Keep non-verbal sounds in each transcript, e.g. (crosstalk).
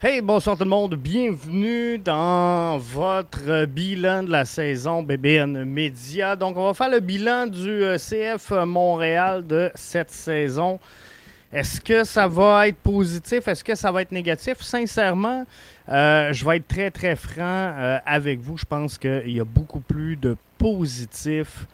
Hey, bonsoir tout le monde. Bienvenue dans votre bilan de la saison BBN Media. Donc, on va faire le bilan du euh, CF Montréal de cette saison. Est-ce que ça va être positif? Est-ce que ça va être négatif? Sincèrement, euh, je vais être très, très franc euh, avec vous. Je pense qu'il y a beaucoup plus de positifs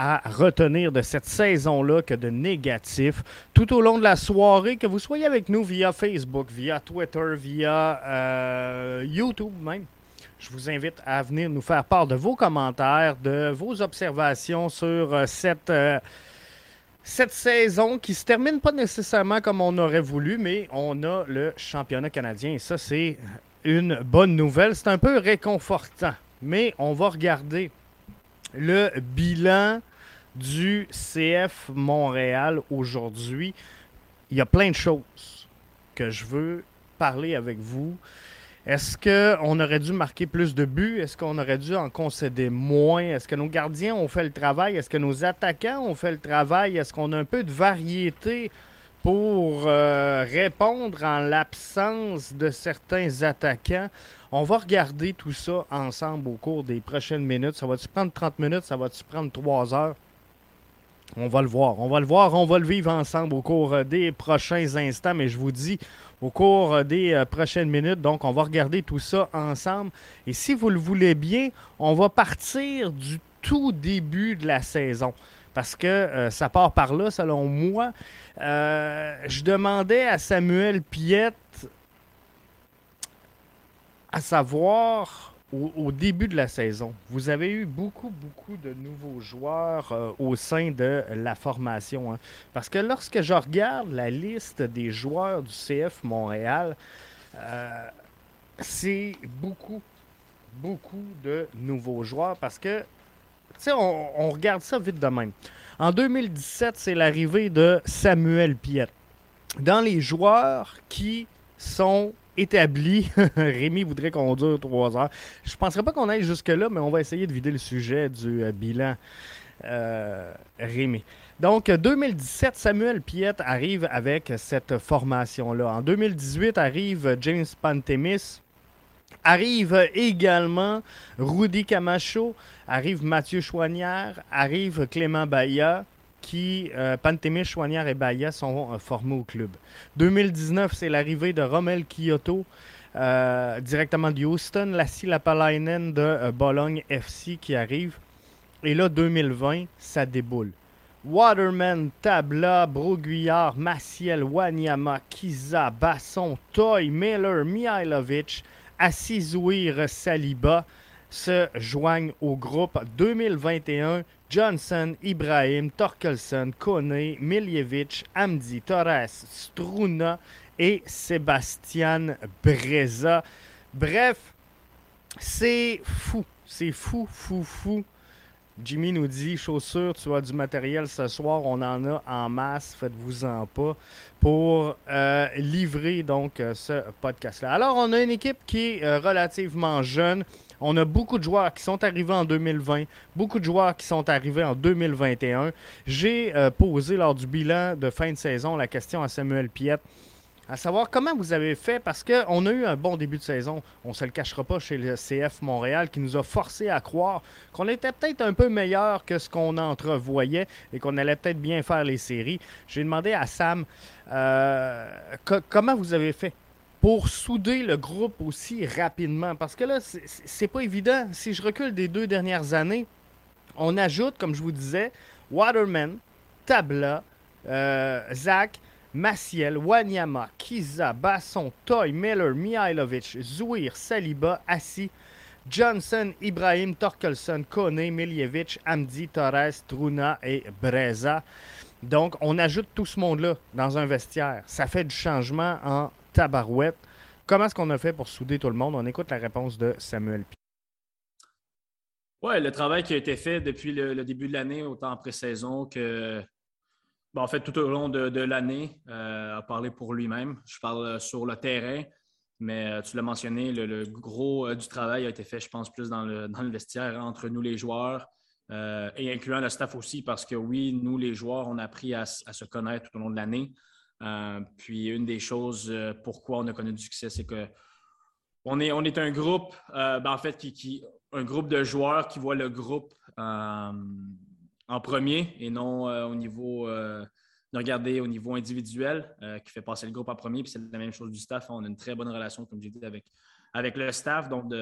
à retenir de cette saison-là que de négatifs tout au long de la soirée, que vous soyez avec nous via Facebook, via Twitter, via euh, YouTube même. Je vous invite à venir nous faire part de vos commentaires, de vos observations sur euh, cette, euh, cette saison qui se termine pas nécessairement comme on aurait voulu, mais on a le championnat canadien et ça, c'est une bonne nouvelle. C'est un peu réconfortant, mais on va regarder le bilan du CF Montréal aujourd'hui. Il y a plein de choses que je veux parler avec vous. Est-ce qu'on aurait dû marquer plus de buts? Est-ce qu'on aurait dû en concéder moins? Est-ce que nos gardiens ont fait le travail? Est-ce que nos attaquants ont fait le travail? Est-ce qu'on a un peu de variété pour euh, répondre en l'absence de certains attaquants? On va regarder tout ça ensemble au cours des prochaines minutes. Ça va-tu prendre 30 minutes? Ça va-tu prendre 3 heures? On va le voir. On va le voir. On va le vivre ensemble au cours euh, des prochains instants. Mais je vous dis, au cours euh, des euh, prochaines minutes. Donc, on va regarder tout ça ensemble. Et si vous le voulez bien, on va partir du tout début de la saison. Parce que ça part par là, selon moi. Je demandais à Samuel Piette à savoir au, début de la saison, vous avez eu beaucoup, beaucoup de nouveaux joueurs euh, au sein de la formation. hein. Parce que lorsque je regarde la liste des joueurs du CF Montréal, euh, c'est beaucoup, beaucoup de nouveaux joueurs. Parce que, tu sais, on, on regarde ça vite de même. En 2017, c'est l'arrivée de Samuel Piette. Dans les joueurs qui sont établis, (laughs) Rémi voudrait qu'on dure trois heures. Je ne penserais pas qu'on aille jusque-là, mais on va essayer de vider le sujet du euh, bilan, euh, Rémi. Donc, 2017, Samuel Piette arrive avec cette formation-là. En 2018, arrive James Pantemis. Arrive également Rudy Camacho, arrive Mathieu Chouanière, arrive Clément Baillat, qui, euh, Chouanière et Baillat sont euh, formés au club. 2019, c'est l'arrivée de Romel Kyoto, euh, directement de Houston, Lassie Lapalainen de euh, Bologne FC qui arrive. Et là, 2020, ça déboule. Waterman, Tabla, Broguillard, Maciel, Wanyama, Kiza, Basson, Toy, Miller, Mihailovic, Assizouir, Saliba se joignent au groupe 2021. Johnson, Ibrahim, Torkelson, Kone, Miljevic, Amdi, Torres, Struna et Sébastien Breza. Bref, c'est fou. C'est fou, fou, fou. Jimmy nous dit chaussures, tu as du matériel ce soir, on en a en masse, faites-vous-en pas pour euh, livrer donc euh, ce podcast-là. Alors, on a une équipe qui est euh, relativement jeune. On a beaucoup de joueurs qui sont arrivés en 2020, beaucoup de joueurs qui sont arrivés en 2021. J'ai euh, posé lors du bilan de fin de saison la question à Samuel Piette à savoir comment vous avez fait, parce qu'on a eu un bon début de saison, on ne se le cachera pas chez le CF Montréal, qui nous a forcé à croire qu'on était peut-être un peu meilleur que ce qu'on entrevoyait et qu'on allait peut-être bien faire les séries. J'ai demandé à Sam euh, comment vous avez fait? Pour souder le groupe aussi rapidement, parce que là, c'est pas évident. Si je recule des deux dernières années, on ajoute, comme je vous disais, Waterman, Tabla, euh, Zach, Maciel, Wanyama, Kiza, Basson, Toy, Miller, Mihailovic, Zouir, Saliba, Assi, Johnson, Ibrahim, Torkelson, Kone, Miljevic, Amdi, Torres, Truna et Breza. Donc, on ajoute tout ce monde-là dans un vestiaire. Ça fait du changement en tabarouette. Comment est-ce qu'on a fait pour souder tout le monde? On écoute la réponse de Samuel. Oui, le travail qui a été fait depuis le début de l'année, autant en pré-saison que en fait, tout au long de, l'année, euh, a parlé pour lui-même. Je parle euh, sur le terrain, mais euh, tu l'as mentionné, le, gros du travail a été fait, je pense, plus dans le, vestiaire entre nous, les joueurs, et incluant le staff aussi, parce que oui, nous, les joueurs, on a appris à, se connaître tout au long de l'année. Puis une des choses pourquoi on a connu du succès, c'est que on est, on est un groupe, ben, en fait, qui, un groupe de joueurs qui voit le groupe en premier et non euh, au niveau euh, de regarder au niveau individuel euh, qui fait passer le groupe en premier. Puis c'est la même chose du staff. On a une très bonne relation, comme j'ai dit, avec, avec le staff. Donc,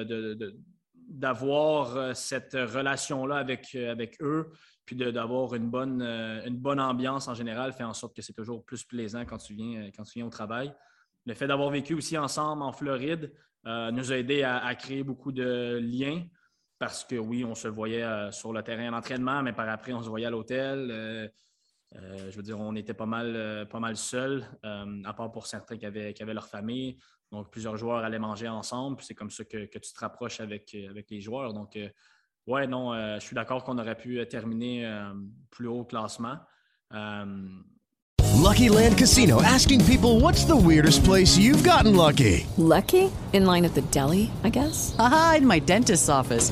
d'avoir cette relation-là avec, avec eux, puis d'avoir une bonne, une bonne ambiance en général, fait en sorte que c'est toujours plus plaisant quand tu viens, au travail. Le fait d'avoir vécu aussi ensemble en Floride nous a aidé à, créer beaucoup de liens parce que oui, on se voyait euh, sur le terrain d'entraînement, mais par après, on se voyait à l'hôtel. Euh, euh, je veux dire, on était pas mal, pas mal seuls, à part pour certains qui avaient, leur famille. Donc, plusieurs joueurs allaient manger ensemble. C'est comme ça que, que, tu te rapproches avec, avec les joueurs. Donc, ouais, non, je suis d'accord qu'on aurait pu terminer plus haut au classement. Lucky Land Casino asking people what's the weirdest place you've gotten lucky? Lucky? In line at the deli, I guess? Aha, in my dentist's office.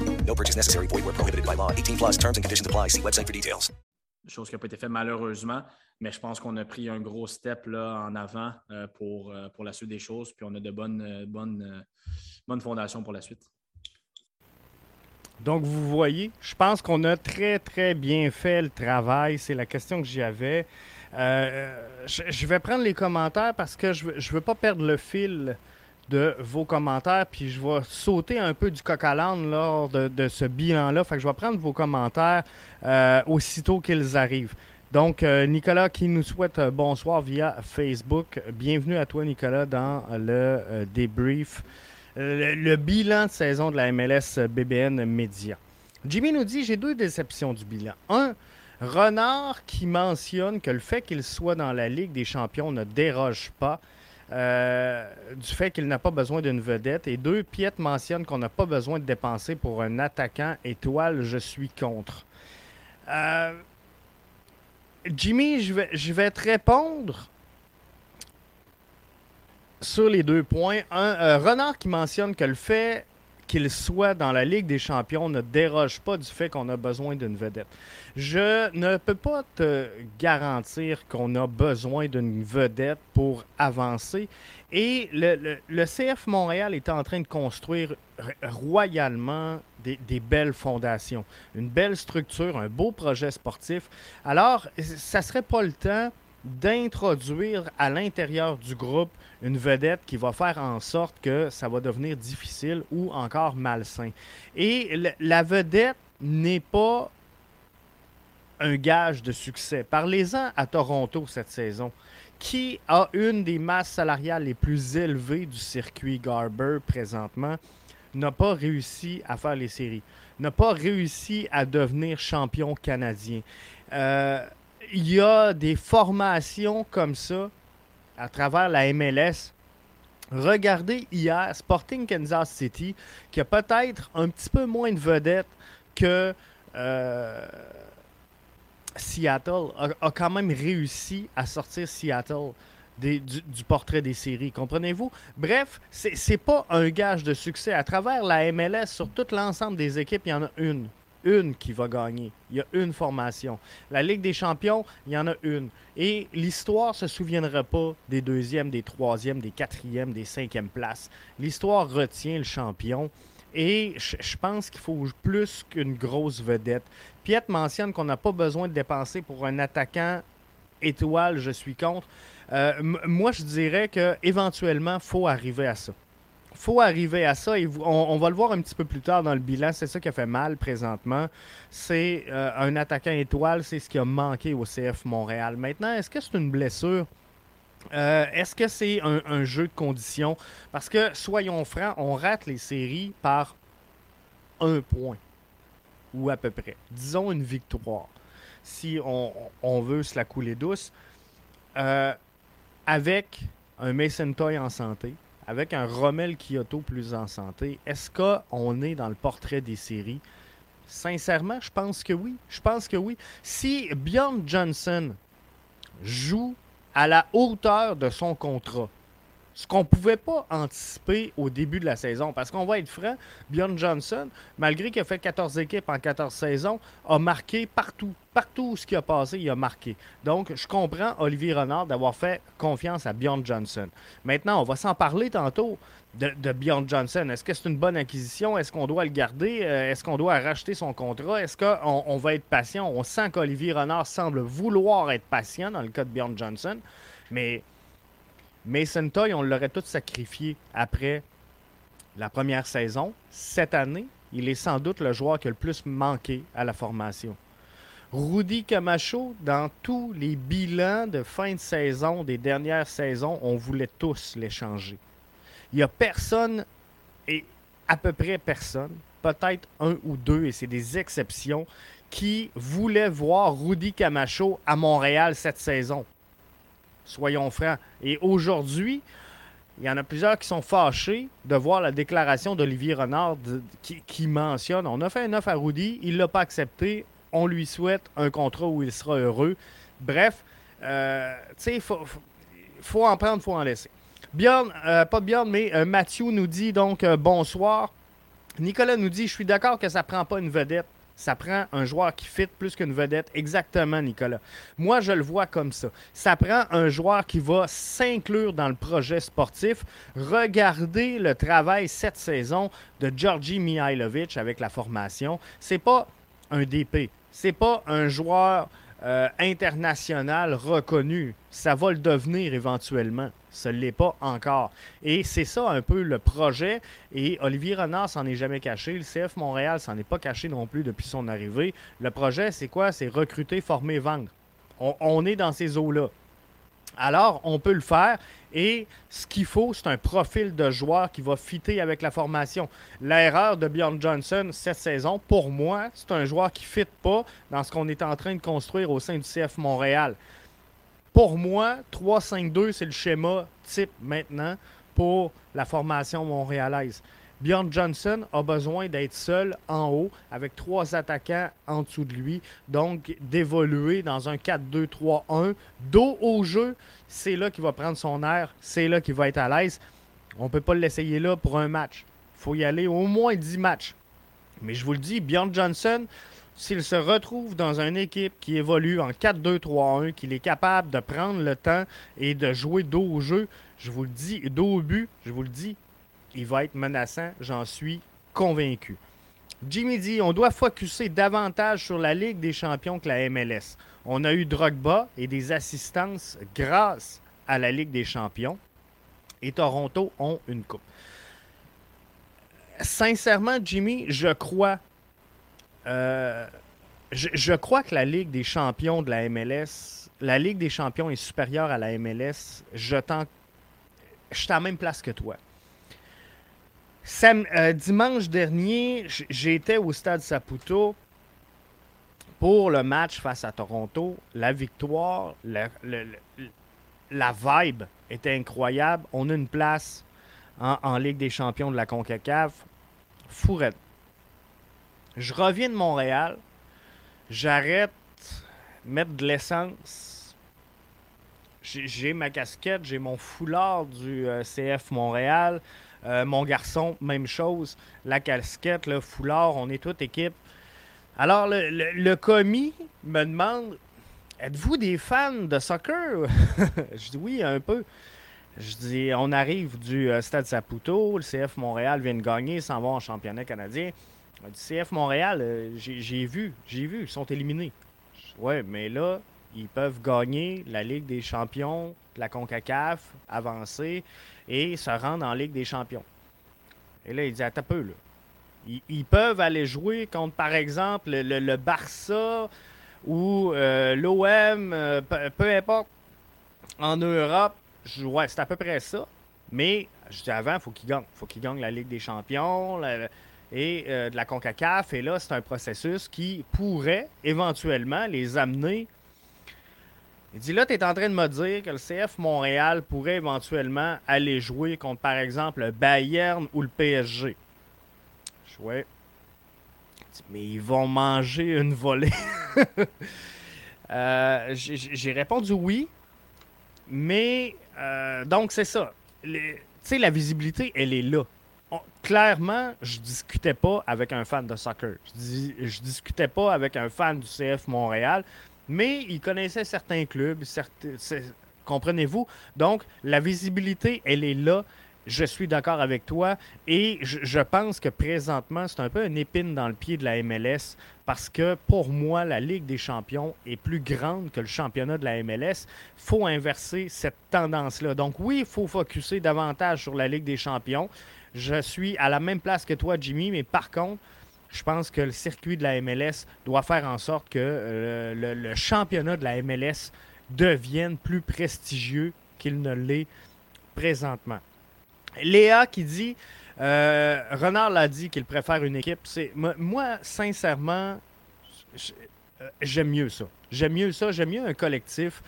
No purchase necessary. Void where prohibited by law. 18 plus terms and conditions apply. See website for details. Chose qui n'a pas été faite malheureusement, mais je pense qu'on a pris un gros step là, en avant euh, pour, euh, pour la suite des choses. Puis on a de bonnes, euh, bonnes, euh, bonnes fondations pour la suite. Donc, vous voyez, je pense qu'on a très, très bien fait le travail. C'est la question que j'avais. Euh, je, vais prendre les commentaires parce que je ne veux, pas perdre le fil de vos commentaires, puis je vais sauter un peu du coq à l'âne lors de, ce bilan-là. Fait que je vais prendre vos commentaires euh, aussitôt qu'ils arrivent. Donc, euh, Nicolas qui nous souhaite bonsoir via Facebook. Bienvenue à toi, Nicolas, dans le débrief le, bilan de saison de la MLS BBN Média. Jimmy nous dit J'ai deux déceptions du bilan. Un, Renard qui mentionne que le fait qu'il soit dans la Ligue des champions ne déroge pas euh, du fait qu'il n'a pas besoin d'une vedette. Et deux, Piet mentionne qu'on n'a pas besoin de dépenser pour un attaquant étoile. Je suis contre. Euh, Jimmy, je vais, je vais te répondre sur les deux points. Un, euh, Renard qui mentionne que le fait qu'il soit dans la Ligue des champions ne déroge pas du fait qu'on a besoin d'une vedette. Je ne peux pas te garantir qu'on a besoin d'une vedette pour avancer. Et le, CF Montréal est en train de construire royalement des, des, belles fondations, une belle structure, un beau projet sportif. Alors, ça serait pas le temps d'introduire à l'intérieur du groupe une vedette qui va faire en sorte que ça va devenir difficile ou encore malsain. Et la vedette n'est pas un gage de succès. Parlez-en à Toronto cette saison, qui a une des masses salariales les plus élevées du circuit Garber présentement, n'a pas réussi à faire les séries, n'a pas réussi à devenir champion canadien. Euh, il y a des formations comme ça à travers la MLS. Regardez hier Sporting Kansas City, qui a peut-être un petit peu moins de vedettes que euh, Seattle, a, quand même réussi à sortir Seattle du, portrait des séries. Comprenez-vous? Bref, c'est pas un gage de succès. À travers la MLS, sur tout l'ensemble des équipes, il y en a une une qui va gagner. Il y a une formation. La Ligue des champions, il y en a une. Et l'histoire ne se souviendra pas des deuxièmes, des troisièmes, des quatrièmes, des cinquièmes places. L'histoire retient le champion. Et je pense qu'il faut plus qu'une grosse vedette. Piet mentionne qu'on n'a pas besoin de dépenser pour un attaquant étoile, je suis contre. Euh, moi, je dirais qu'éventuellement, il faut arriver à ça faut arriver à ça et on, va le voir un petit peu plus tard dans le bilan. C'est ça qui a fait mal présentement. C'est euh, un attaquant étoile, c'est ce qui a manqué au CF Montréal. Maintenant, est-ce que c'est une blessure? Euh, est-ce que c'est un, jeu de conditions? Parce que, soyons francs, on rate les séries par un point. Ou à peu près. Disons une victoire. Si on, veut se la couler douce. Euh, avec un Mason Toy en santé, avec un Rommel Kyoto plus en santé, est-ce qu'on est dans le portrait des séries? Sincèrement, je pense que oui. Je pense que oui. Si Bjorn Johnson joue à la hauteur de son contrat, ce qu'on ne pouvait pas anticiper au début de la saison. Parce qu'on va être franc, Bjorn Johnson, malgré qu'il a fait 14 équipes en 14 saisons, a marqué partout. Partout ce qui a passé, il a marqué. Donc, je comprends Olivier Renard d'avoir fait confiance à Bjorn Johnson. Maintenant, on va s'en parler tantôt de, Bjorn Johnson. Est-ce que c'est une bonne acquisition? Est-ce qu'on doit le garder? Euh, est-ce qu'on doit racheter son contrat? Est-ce qu'on on va être patient? On sent qu'Olivier Renard semble vouloir être patient dans le cas de Bjorn Johnson. Mais Mason Toy, on l'aurait tout sacrifié après la première saison. Cette année, il est sans doute le joueur qui a le plus manqué à la formation. Rudy Camacho, dans tous les bilans de fin de saison des dernières saisons, on voulait tous l'échanger. Il n'y a personne, et à peu près personne, peut-être un ou deux, et c'est des exceptions, qui voulaient voir Rudy Camacho à Montréal cette saison. Soyons francs. Et aujourd'hui, il y en a plusieurs qui sont fâchés de voir la déclaration d'Olivier Renard qui, mentionne on a fait un offre à Rudy, il ne l'a pas accepté, on lui souhaite un contrat où il sera heureux. Bref, euh, tu sais, il faut, en prendre, il faut en laisser. Bjorn, euh, pas Bjorn, mais euh, Mathieu nous dit donc bonsoir. Nicolas nous dit Je suis d'accord que ça ne prend pas une vedette ça prend un joueur qui fit plus qu'une vedette. Exactement, Nicolas. Moi, je le vois comme ça. Ça prend un joueur qui va s'inclure dans le projet sportif. Regardez le travail cette saison de Georgi Mihailovic avec la formation. C'est pas un DP. C'est pas un joueur euh, international reconnu. Ça va le devenir éventuellement. Ça ne l'est pas encore. Et c'est ça un peu le projet. Et Olivier Renard s'en est jamais caché. Le CF Montréal s'en est pas caché non plus depuis son arrivée. Le projet, c'est quoi? C'est recruter, former, vendre. On, est dans ces eaux-là. Alors, on peut le faire. Et ce qu'il faut, c'est un profil de joueur qui va fitter avec la formation. L'erreur de Bjorn Johnson cette saison, pour moi, c'est un joueur qui ne fit pas dans ce qu'on est en train de construire au sein du CF Montréal. Pour moi, 3-5-2, c'est le schéma type maintenant pour la formation montréalaise. Bjorn Johnson a besoin d'être seul en haut avec trois attaquants en dessous de lui. Donc, d'évoluer dans un 4-2-3-1. Dos au jeu, c'est là qu'il va prendre son air. C'est là qu'il va être à l'aise. On ne peut pas l'essayer là pour un match. Il faut y aller au moins 10 matchs. Mais je vous le dis, Bjorn Johnson, s'il se retrouve dans une équipe qui évolue en 4-2-3-1, qu'il est capable de prendre le temps et de jouer dos au jeu, je vous le dis, dos au but, je vous le dis, il va être menaçant, j'en suis convaincu. Jimmy dit on doit focuser davantage sur la Ligue des champions que la MLS. On a eu Drogba et des assistances grâce à la Ligue des champions. Et Toronto ont une coupe. Sincèrement, Jimmy, je crois. euh, je, crois que la Ligue des champions de la MLS, la Ligue des champions est supérieure à la MLS. Je t'en. Je suis à la même place que toi. Euh, dimanche dernier, j'étais au stade Saputo pour le match face à Toronto. La victoire, la vibe était incroyable. On a une place en, Ligue des champions de la CONCACAF. Fourette. Je reviens de Montréal. J'arrête mettre de l'essence. J'ai j'ai ma casquette, j'ai mon foulard du euh, CF Montréal. Euh, mon garçon, même chose. La casquette, le foulard, on est toute équipe. Alors, le, commis me demande Êtes-vous des fans de soccer? (laughs) Je dis oui, un peu. Je dis On arrive du euh, Stade Saputo, le CF Montréal vient de gagner, s'en vont en championnat canadien. Du CF Montréal, euh, j'ai vu, j'ai vu, ils sont éliminés. Ouais, mais là, ils peuvent gagner la Ligue des champions, la CONCACAF, avancer et se rendre en Ligue des champions. Et là, il dit, attends peu, là. Ils, peuvent aller jouer contre, par exemple, le, Barça ou euh, l'OM, euh, peu, importe, en Europe. C'est à peu près ça. Mais, je dis avant, il faut qu'ils gagnent. Il faut qu'ils gagnent la Ligue des champions et euh, de la CONCACAF. Et là, c'est un processus qui pourrait éventuellement les amener il dit là, tu es en train de me dire que le CF Montréal pourrait éventuellement aller jouer contre, par exemple, le Bayern ou le PSG. Je mais ils vont manger une volée. (laughs) Euh, j'ai- répondu oui. Mais, euh, donc, c'est ça. Tu sais, la visibilité, elle est là. Clairement, je discutais pas avec un fan de soccer. Je, dis- je discutais pas avec un fan du CF Montréal mais il connaissait certains clubs, comprenez-vous? Donc, la visibilité, elle est là. Je suis d'accord avec toi et je, pense que présentement, c'est un peu une épine dans le pied de la MLS parce que pour moi, la Ligue des champions est plus grande que le championnat de la MLS. Faut inverser cette tendance-là. Donc oui, il faut focuser davantage sur la Ligue des champions. Je suis à la même place que toi, Jimmy, mais par contre, je pense que le circuit de la MLS doit faire en sorte que euh, le, championnat de la MLS devienne plus prestigieux qu'il ne l'est présentement. Léa qui dit, euh, Renard l'a dit qu'il préfère une équipe. C'est moi, sincèrement, euh, j'aime mieux ça. J'aime mieux ça. J'aime mieux un collectif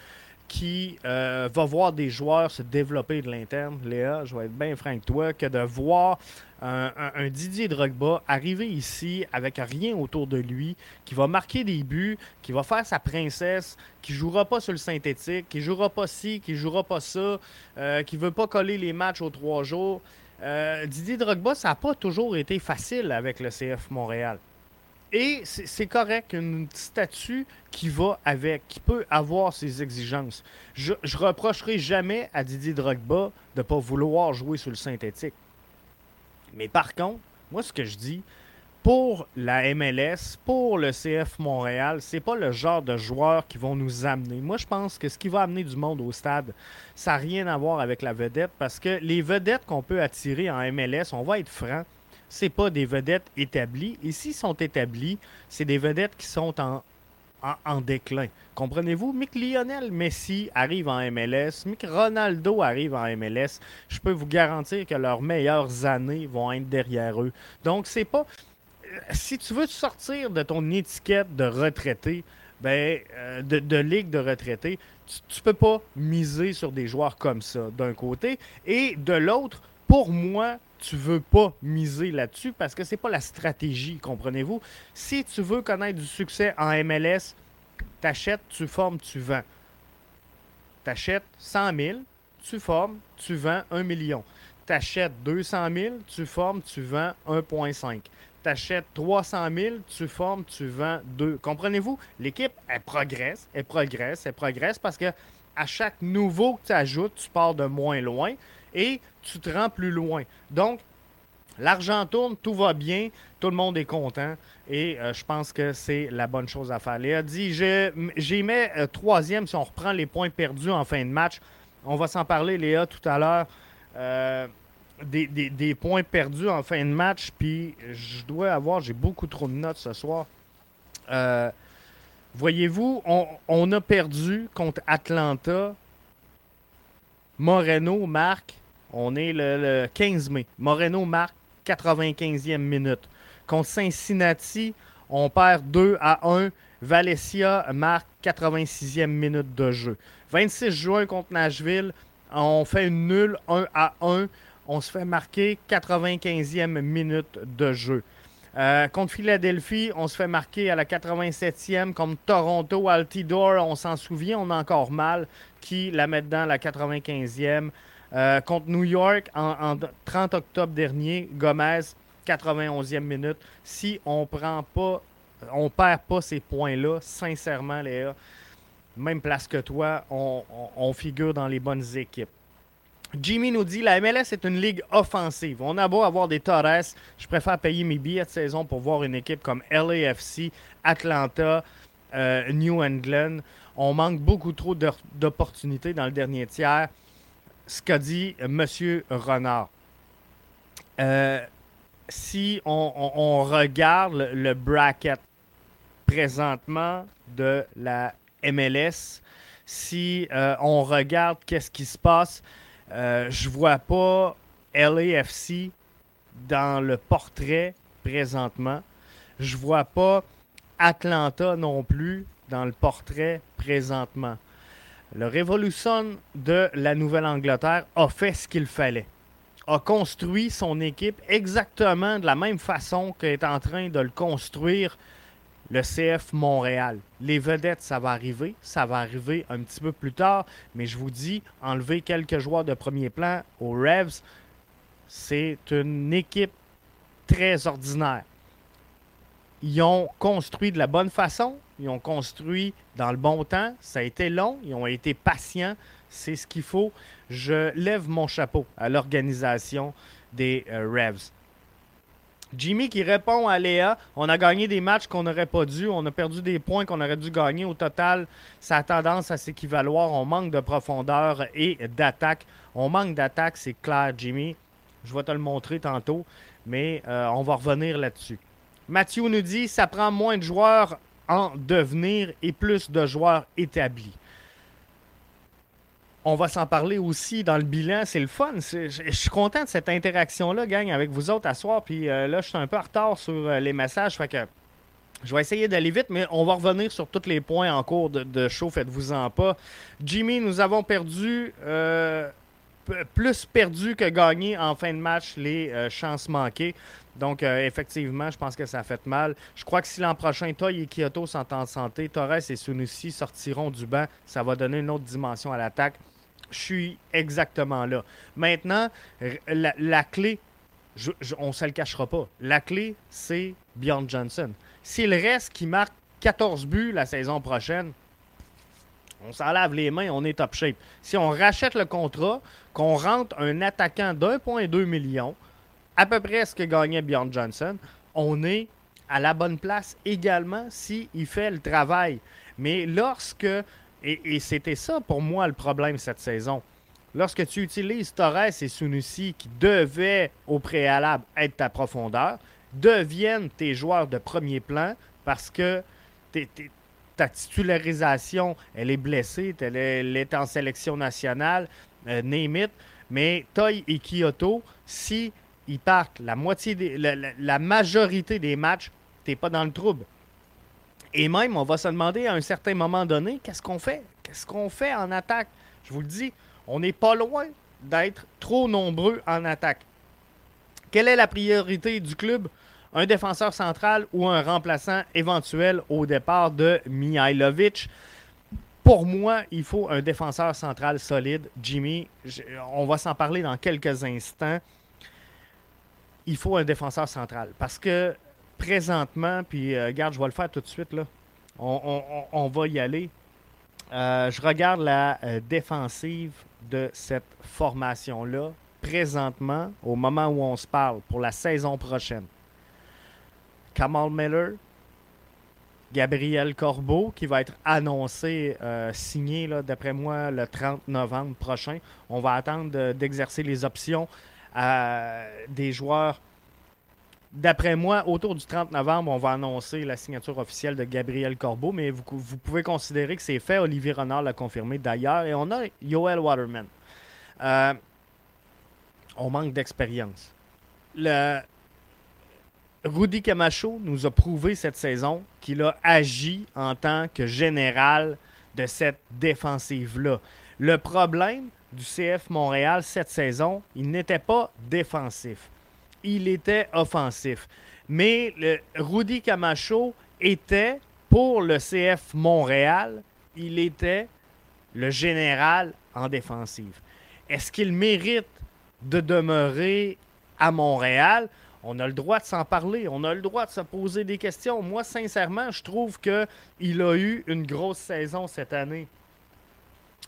qui euh, va voir des joueurs se développer de l'interne, Léa, je vais être bien franc avec toi, que de voir un, Didier Drogba arriver ici avec rien autour de lui, qui va marquer des buts, qui va faire sa princesse, qui jouera pas sur le synthétique, qui jouera pas ci, qui jouera pas ça, euh, qui veut pas coller les matchs aux trois jours. Euh, Didier Drogba, ça n'a pas toujours été facile avec le CF Montréal. Et c'est correct, une statue qui va avec, qui peut avoir ses exigences. Je, je reprocherai jamais à Didier Drogba de ne pas vouloir jouer sur le synthétique. Mais par contre, moi, ce que je dis, pour la MLS, pour le CF Montréal, c'est pas le genre de joueurs qui vont nous amener. Moi, je pense que ce qui va amener du monde au stade, ça n'a rien à voir avec la vedette parce que les vedettes qu'on peut attirer en MLS, on va être franc, c'est pas des vedettes établies. Et s'ils sont établis, c'est des vedettes qui sont en, déclin. Comprenez-vous? Mick Lionel Messi arrive en MLS, Mick Ronaldo arrive en MLS. Je peux vous garantir que leurs meilleures années vont être derrière eux. Donc, c'est pas. euh, Si tu veux sortir de ton étiquette de retraité, ben, euh, de, de ligue de retraités, tu, tu peux pas miser sur des joueurs comme ça, d'un côté. Et de l'autre, pour moi, tu veux pas miser là-dessus parce que c'est pas la stratégie, comprenez-vous? Si tu veux connaître du succès en MLS, t'achètes, tu formes, tu vends. T'achètes 100 000, tu formes, tu vends 1 million. T'achètes 200 000, tu formes, tu vends 1,5. T'achètes 300 000, tu formes, tu vends 2. Comprenez-vous? L'équipe, elle progresse, elle progresse, elle progresse parce que à chaque nouveau que tu ajoutes, tu pars de moins loin et tu te rends plus loin. Donc, L'argent tourne, tout va bien, tout le monde est content et euh, je pense que c'est la bonne chose à faire. Léa dit j'ai mis euh, troisième si on reprend les points perdus en fin de match. On va s'en parler, Léa, tout à l'heure. Euh, des, points perdus en fin de match, puis je dois avoir, j'ai beaucoup trop de notes ce soir. Voyez-vous, on, a perdu contre Atlanta. Moreno marque, on est le 15 mai. Moreno marque 95e minute. Contre Cincinnati, on perd 2 à 1. Valencia marque 86e minute de jeu. 26 juin contre Nashville, on fait une nulle 1 à 1. On se fait marquer 95e minute de jeu. Euh, contre Philadelphie, on se fait marquer à la 87e. Contre Toronto, Altidore, on s'en souvient, on a encore mal. Qui la met dedans la 95e? Euh, contre New York, en, 30 octobre dernier, Gomez, 91e minute. Si on prend pas, on perd pas ces points-là, sincèrement, Léa, même place que toi, on, figure dans les bonnes équipes. Jimmy nous dit la MLS est une ligue offensive. On a beau avoir des Torres, je préfère payer mes billets de saison pour voir une équipe comme LAFC, Atlanta, euh, New England. On manque beaucoup trop d'opportunités dans le dernier tiers ce qu'a dit M. Renard. Euh, si on, regarde le, bracket présentement de la MLS, si euh, on regarde qu'est-ce qui se passe, euh, je vois pas LAFC dans le portrait présentement. Je vois pas Atlanta non plus dans le portrait présentement. Le Révolution de la Nouvelle-Angleterre a fait ce qu'il fallait. A construit son équipe exactement de la même façon qu'est en train de le construire le CF Montréal. Les vedettes, ça va arriver. Ça va arriver un petit peu plus tard. Mais je vous dis, enlever quelques joueurs de premier plan aux Revs, c'est une équipe très ordinaire. Ils ont construit de la bonne façon. Ils ont construit dans le bon temps. Ça a été long. Ils ont été patients. C'est ce qu'il faut. Je lève mon chapeau à l'organisation des euh, Revs. Jimmy qui répond à Léa on a gagné des matchs qu'on n'aurait pas dû, on a perdu des points qu'on aurait dû gagner. Au total, ça a tendance à s'équivaloir. On manque de profondeur et d'attaque. On manque d'attaque, c'est clair, Jimmy. Je vais te le montrer tantôt, mais euh, on va revenir là-dessus. Mathieu nous dit ça prend moins de joueurs en devenir et plus de joueurs établis. On va s'en parler aussi dans le bilan. C'est le fun. Je suis content de cette interaction-là, gang, avec vous autres à soir. Puis euh, là, je suis un peu en retard sur euh, les messages. Je vais essayer d'aller vite, mais on va revenir sur tous les points en cours de, show. Faites-vous-en pas. Jimmy, nous avons perdu. Euh, plus perdu que gagné en fin de match, les chances manquées. Donc, euh, effectivement, je pense que ça a fait mal. Je crois que si l'an prochain, Toy et Kyoto sont en santé, Torres et Sunusi sortiront du banc, ça va donner une autre dimension à l'attaque. Je suis exactement là. Maintenant, la, clé, on ne se le cachera pas. La clé, c'est Bjorn Johnson. S'il reste qui marque 14 buts la saison prochaine, on s'en lave les mains, on est top shape. Si on rachète le contrat, qu'on rentre un attaquant d'1,2 million, à peu près ce que gagnait Bjorn Johnson. On est à la bonne place également s'il fait le travail. Mais lorsque, et, c'était ça pour moi le problème cette saison, lorsque tu utilises Torres et Sunusi qui devaient au préalable être ta profondeur, deviennent tes joueurs de premier plan parce que ta titularisation, elle est blessée, elle est, en sélection nationale, euh, Mais Toy et Kyoto, si ils partent la moitié la, majorité des matchs, tu n'es pas dans le trouble. Et même, on va se demander à un certain moment donné, qu'est-ce qu'on fait? Qu'est-ce qu'on fait en attaque? Je vous le dis, on n'est pas loin d'être trop nombreux en attaque. Quelle est la priorité du club? Un défenseur central ou un remplaçant éventuel au départ de Mihailovic? Pour moi, il faut un défenseur central solide. Jimmy, on va s'en parler dans quelques instants il faut un défenseur central. Parce que présentement, puis euh, regarde, je vais le faire tout de suite, là. On, va y aller. Euh, je regarde la euh, défensive de cette formation-là. présentement, au moment où on se parle, pour la saison prochaine. Kamal Miller, Gabriel Corbeau, qui va être annoncé, euh, signé, d'après moi, le 30 novembre prochain. On va attendre d'exercer les options à des joueurs. D'après moi, autour du 30 novembre, on va annoncer la signature officielle de Gabriel Corbeau, mais vous, pouvez considérer que c'est fait. Olivier Renard l'a confirmé d'ailleurs. Et on a Yoel Waterman. Euh, on manque d'expérience. Rudy Camacho nous a prouvé cette saison qu'il a agi en tant que général de cette défensive-là. Le problème du CF Montréal cette saison, il n'était pas défensif. Il était offensif. Mais le Rudy Camacho était, pour le CF Montréal, il était le général en défensive. Est-ce qu'il mérite de demeurer à Montréal? On a le droit de s'en parler, on a le droit de se poser des questions. Moi, sincèrement, je trouve qu'il a eu une grosse saison cette année.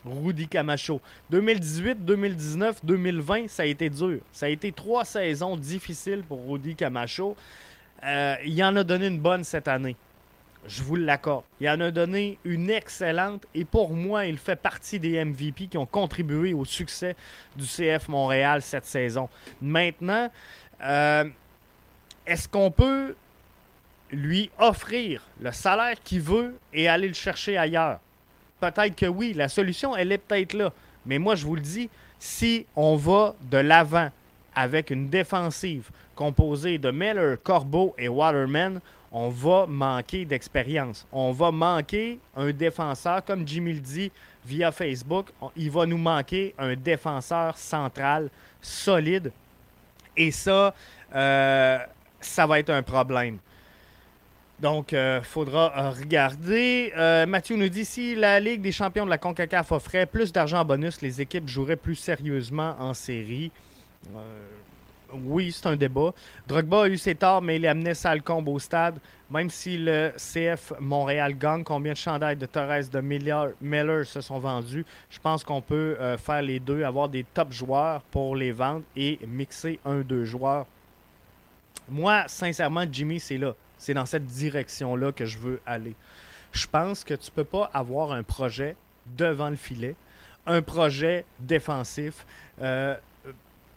Rudy Camacho. 2018, 2019, 2020, ça a été dur. Ça a été trois saisons difficiles pour Rudy Camacho. Euh, il en a donné une bonne cette année. Je vous l'accorde. Il en a donné une excellente et pour moi, il fait partie des MVP qui ont contribué au succès du CF Montréal cette saison. Maintenant, euh, est-ce qu'on peut lui offrir le salaire qu'il veut et aller le chercher ailleurs? Peut-être que oui, la solution, elle est peut-être là. Mais moi, je vous le dis, si on va de l'avant avec une défensive composée de Miller, Corbeau et Waterman, on va manquer d'expérience. On va manquer un défenseur, comme Jimmy le dit via Facebook, il va nous manquer un défenseur central solide. Et ça, euh, ça va être un problème. Donc, il euh, faudra euh, regarder. Euh, Mathieu nous dit si la Ligue des champions de la CONCACAF offrait plus d'argent en bonus, les équipes joueraient plus sérieusement en série. oui, c'est un débat. Drogba a eu ses torts, mais il amené Salcombe au stade. Même si le CF Montréal gagne, combien de chandails de Torres de Miller, se sont vendus? Je pense qu'on peut faire les deux, avoir des top joueurs pour les vendre et mixer un, deux joueurs moi, sincèrement, Jimmy, c'est là. C'est dans cette direction-là que je veux aller. Je pense que tu ne peux pas avoir un projet devant le filet, un projet défensif, euh,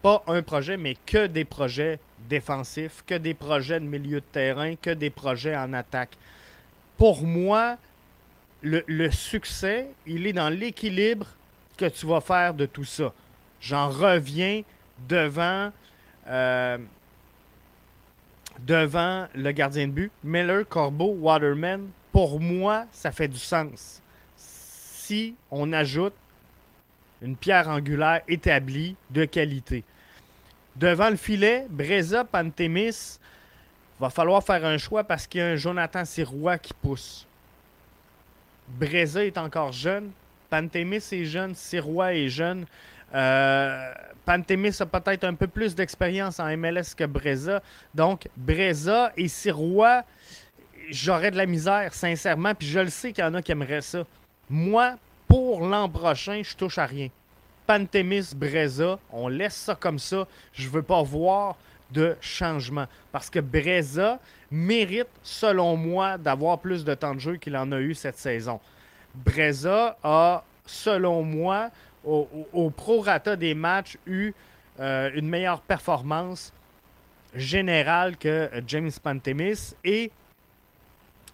pas un projet, mais que des projets défensifs, que des projets de milieu de terrain, que des projets en attaque. Pour moi, le, succès, il est dans l'équilibre que tu vas faire de tout ça. J'en reviens devant euh, devant le gardien de but. Miller, Corbeau, Waterman, pour moi, ça fait du sens. Si on ajoute une pierre angulaire établie de qualité. Devant le filet, Breza, Pantémis, va falloir faire un choix parce qu'il y a un Jonathan Sirois qui pousse. Breza est encore jeune, Pantémis est jeune, Sirois est jeune. Euh, Pantémis a peut-être un peu plus d'expérience en MLS que Breza. Donc, Breza et Sirois, j'aurais de la misère, sincèrement. Puis je le sais qu'il y en a qui aimeraient ça. Moi, pour l'an prochain, je touche à rien. Pantémis, Breza, on laisse ça comme ça. Je veux pas voir de changement. Parce que Breza mérite, selon moi, d'avoir plus de temps de jeu qu'il en a eu cette saison. Breza a, selon moi, au, prorata des matchs, eu euh, une meilleure performance générale que James Pantemis. Et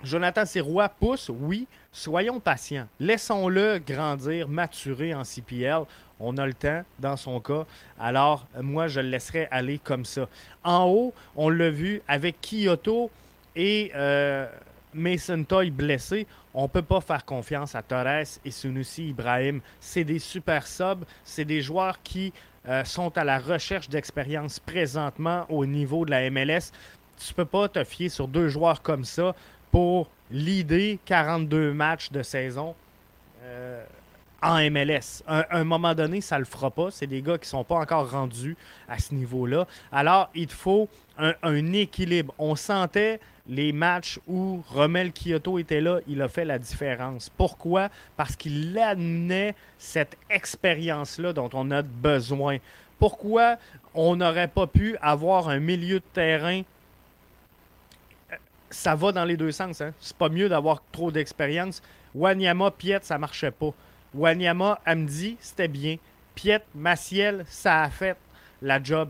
Jonathan Sirois pousse, oui, soyons patients. Laissons-le grandir, maturer en CPL. On a le temps dans son cas. Alors, moi, je le laisserai aller comme ça. En haut, on l'a vu avec Kyoto et euh, Mason Toy blessé, on ne peut pas faire confiance à Torres et Sunusi Ibrahim. C'est des super subs, c'est des joueurs qui euh, sont à la recherche d'expérience présentement au niveau de la MLS. Tu ne peux pas te fier sur deux joueurs comme ça pour l'idée 42 matchs de saison euh, en MLS. À un, moment donné, ça ne le fera pas. C'est des gars qui ne sont pas encore rendus à ce niveau-là. Alors, il faut un équilibre. On sentait les matchs où Romel Kyoto était là, il a fait la différence. Pourquoi? Parce qu'il amenait cette expérience-là dont on a besoin. Pourquoi on n'aurait pas pu avoir un milieu de terrain? Ça va dans les deux sens. Hein? C'est pas mieux d'avoir trop d'expérience. Wanyama, Piet, ça marchait pas. Wanyama, Amdi, c'était bien. Piet, Maciel, ça a fait la job.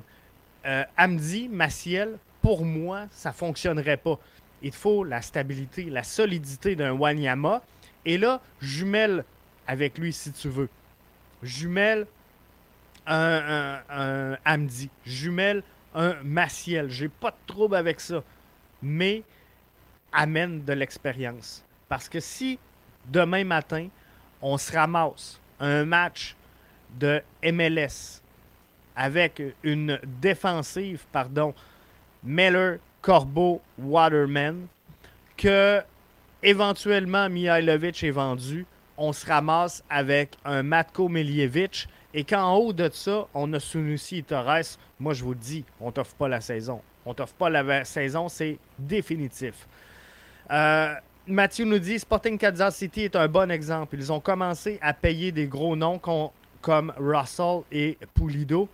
Euh, Amdi, Maciel, pour moi, ça fonctionnerait pas. Il faut la stabilité, la solidité d'un Wanyama. Et là, jumelle avec lui si tu veux. Jumelle un, un Amdi. Jumelle un Maciel. J'ai pas de trouble avec ça. Mais amène de l'expérience. Parce que si demain matin, on se ramasse un match de MLS avec une défensive, pardon, Meller, Corbeau, Waterman, que éventuellement Mihailovic est vendu, on se ramasse avec un Matko Miljevic et qu'en haut de ça, on a Sunusi et Torres. Moi, je vous dis, on t'offre pas la saison. On t'offre pas la saison, c'est définitif. Euh, Mathieu nous dit Sporting Kansas City est un bon exemple. Ils ont commencé à payer des gros noms comme Russell et Pulido.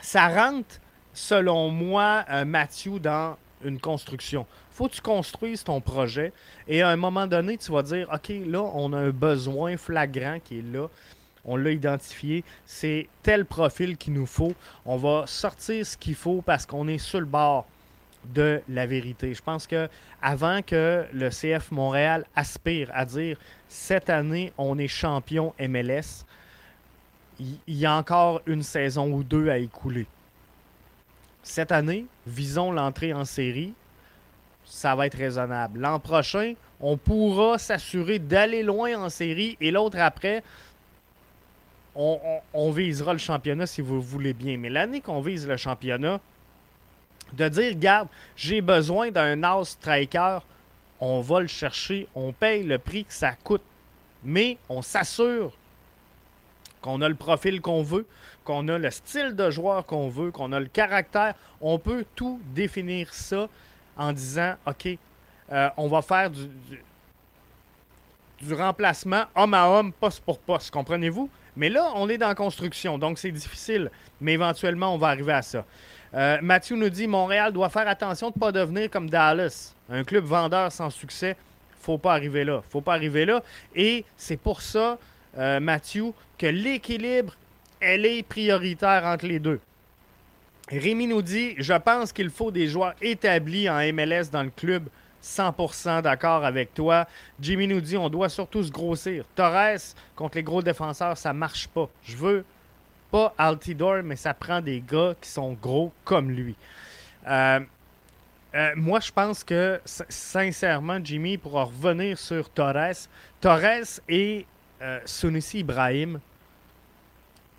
Ça rentre, selon moi, euh, Mathieu, dans une construction. faut que tu construises ton projet et à un moment donné, tu vas dire OK, là, on a un besoin flagrant qui est là. On l'a identifié. C'est tel profil qu'il nous faut. On va sortir ce qu'il faut parce qu'on est sur le bord de la vérité. Je pense que avant que le CF Montréal aspire à dire cette année on est champion MLS, il y a encore une saison ou deux à écouler. Cette année, visons l'entrée en série. Ça va être raisonnable. L'an prochain, on pourra s'assurer d'aller loin en série et l'autre après, on, visera le championnat si vous voulez bien. Mais l'année qu'on vise le championnat, de dire, regarde, j'ai besoin d'un as striker, on va le chercher, on paye le prix que ça coûte, mais on s'assure qu'on a le profil qu'on veut, qu'on a le style de joueur qu'on veut, qu'on a le caractère. On peut tout définir ça en disant, OK, euh, on va faire du, remplacement homme à homme, poste pour poste, comprenez-vous? Mais là, on est dans construction, donc c'est difficile, mais éventuellement, on va arriver à ça. Euh, Mathieu nous dit Montréal doit faire attention de ne pas devenir comme Dallas, un club vendeur sans succès. faut pas arriver là. faut pas arriver là. Et c'est pour ça, euh, Mathieu, que l'équilibre, elle est prioritaire entre les deux. Rémi nous dit Je pense qu'il faut des joueurs établis en MLS dans le club. 100% d'accord avec toi. Jimmy nous dit on doit surtout se grossir. Torres contre les gros défenseurs, ça marche pas. Je veux pas Altidore, mais ça prend des gars qui sont gros comme lui. Euh, euh, moi, je pense que, sincèrement, Jimmy, pour revenir sur Torres, Torres et euh, Sunusi Ibrahim,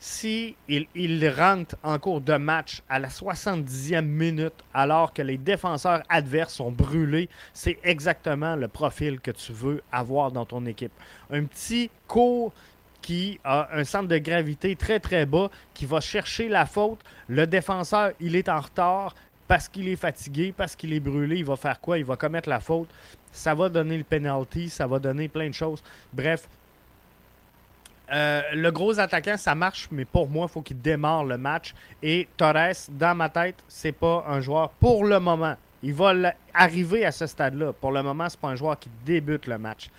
si il, rentre en cours de match à la 70e minute alors que les défenseurs adverses sont brûlés, c'est exactement le profil que tu veux avoir dans ton équipe. Un petit court qui a un centre de gravité très très bas, qui va chercher la faute. Le défenseur, il est en retard parce qu'il est fatigué, parce qu'il est brûlé. Il va faire quoi? Il va commettre la faute. Ça va donner le penalty, ça va donner plein de choses. Bref, euh, le gros attaquant, ça marche, mais pour moi, il faut qu'il démarre le match. Et Torres, dans ma tête, c'est pas un joueur pour le moment. Il va arriver à ce stade-là. Pour le moment, c'est pas un joueur qui débute le match.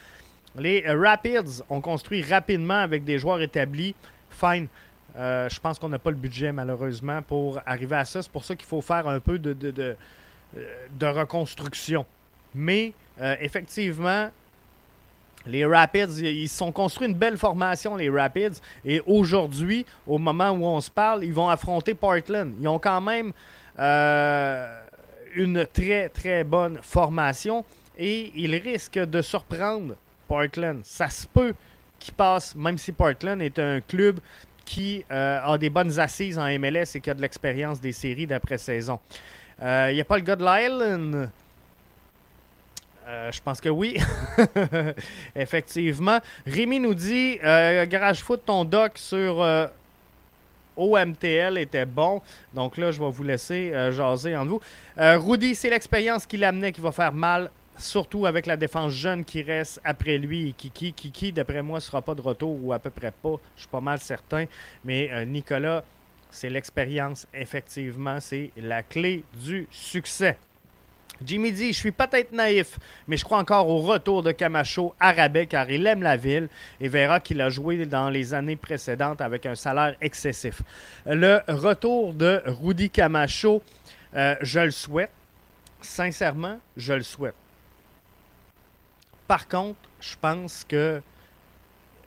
Les Rapids ont construit rapidement avec des joueurs établis. Fine. Euh, je pense qu'on n'a pas le budget, malheureusement, pour arriver à ça. C'est pour ça qu'il faut faire un peu de, euh, reconstruction. Mais, effectivement, les Rapids, ils se sont construits une belle formation, les Rapids. Et aujourd'hui, au moment où on se parle, ils vont affronter Portland. Ils ont quand même une très, très bonne formation. Et ils risquent de surprendre Portland. Ça se peut qu'il passe, même si Portland est un club qui euh, a des bonnes assises en MLS et qui a de l'expérience des séries d'après-saison. Il euh, n'y a pas le gars de. Euh, je pense que oui. (laughs) Effectivement. Rémi nous dit Garage Foot, ton doc sur OMTL était bon. Donc là, je vais vous laisser jaser en vous. Rudy, c'est l'expérience qui l'amenait qui va faire mal surtout avec la défense jeune qui reste après lui. Kiki, Kiki, d'après moi, ne sera pas de retour ou à peu près pas. Je suis pas mal certain. Mais euh, Nicolas c'est l'expérience, effectivement, c'est la clé du succès. Jimmy dit Je suis peut-être naïf, mais je crois encore au retour de Camacho à car il aime la ville et verra qu'il a joué dans les années précédentes avec un salaire excessif. Le retour de Rudy Camacho, euh, je le souhaite. Sincèrement, je le souhaite. Par contre, je pense que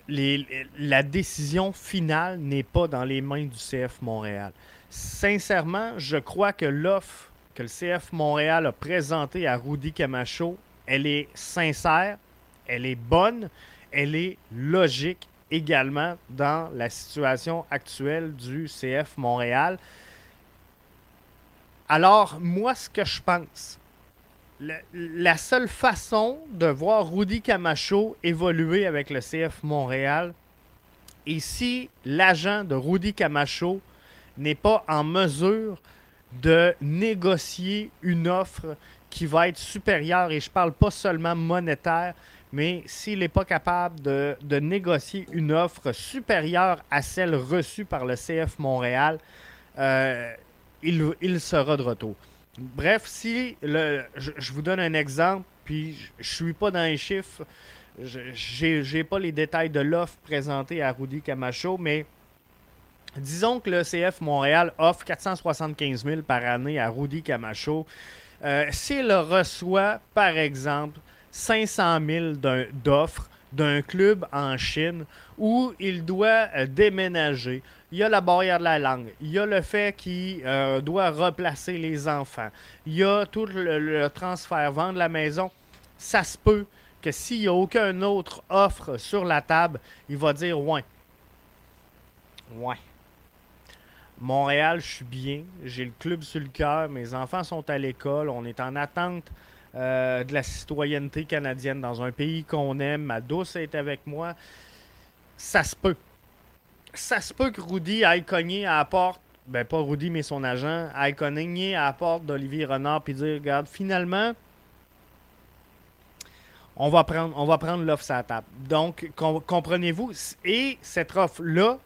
la décision finale n'est pas dans les mains du CF Montréal. Sincèrement, je crois que l'offre que le CF Montréal a présentée à Rudy Camacho, elle est sincère, elle est bonne, elle est logique également dans la situation actuelle du CF Montréal. Alors, moi, ce que je pense, la, seule façon de voir Rudy Camacho évoluer avec le CF Montréal, et si l'agent de Rudy Camacho n'est pas en mesure de négocier une offre qui va être supérieure, et je parle pas seulement monétaire, mais s'il n'est pas capable de, négocier une offre supérieure à celle reçue par le CF Montréal, euh, il, il sera de retour. Bref, si le, je, vous donne un exemple, puis je, ne suis pas dans les chiffres, je n'ai pas les détails de l'offre présentée à Rudy Camacho, mais disons que le CF Montréal offre 475 000 par année à Rudy Camacho. Euh, S'il reçoit, par exemple, 500 000 d'offres d'un club en Chine où il doit euh, déménager, il y a la barrière de la langue, il y a le fait qu'il euh, doit replacer les enfants, il y a tout le, transfert, vendre la maison. Ça se peut que s'il n'y a aucune autre offre sur la table, il va dire ouais. Ouais. Montréal, je suis bien. J'ai le club sur le cœur. Mes enfants sont à l'école. On est en attente euh, de la citoyenneté canadienne dans un pays qu'on aime. Ma douce est avec moi. Ça se peut ça se peut que Rudy aille cogner à la porte, ben pas Rudy, mais son agent, aille cogner à la porte d'Olivier Renard puis dire Regarde, finalement, on va prendre, l'offre sur la table. Donc, comprenez-vous, et cette offre-là,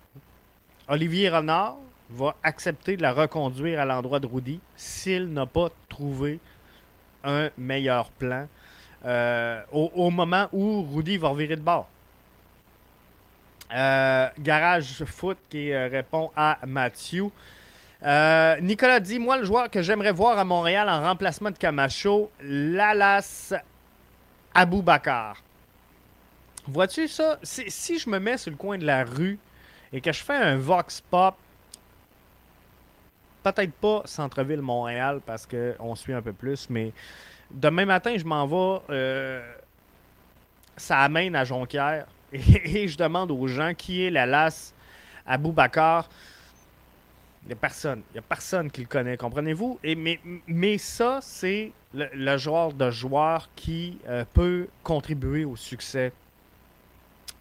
Olivier Renard va accepter de la reconduire à l'endroit de Rudy s'il n'a pas trouvé un meilleur plan euh, au, moment où Rudy va revirer de bord. Euh, Garage Foot qui euh, répond à Mathieu. Nicolas dit Moi, le joueur que j'aimerais voir à Montréal en remplacement de Camacho, Lalas Aboubakar. Vois-tu ça? Si, je me mets sur le coin de la rue et que je fais un Vox Pop, peut-être pas centre-ville Montréal parce qu'on suit un peu plus, mais demain matin, je m'en vais. ça amène à Jonquière (laughs) et, je demande aux gens qui est la lasse à Boubacar. Il n'y a personne. Il n'y a personne qui le connaît, comprenez-vous? Et, mais, mais ça, c'est le, genre de joueur qui euh, peut contribuer au succès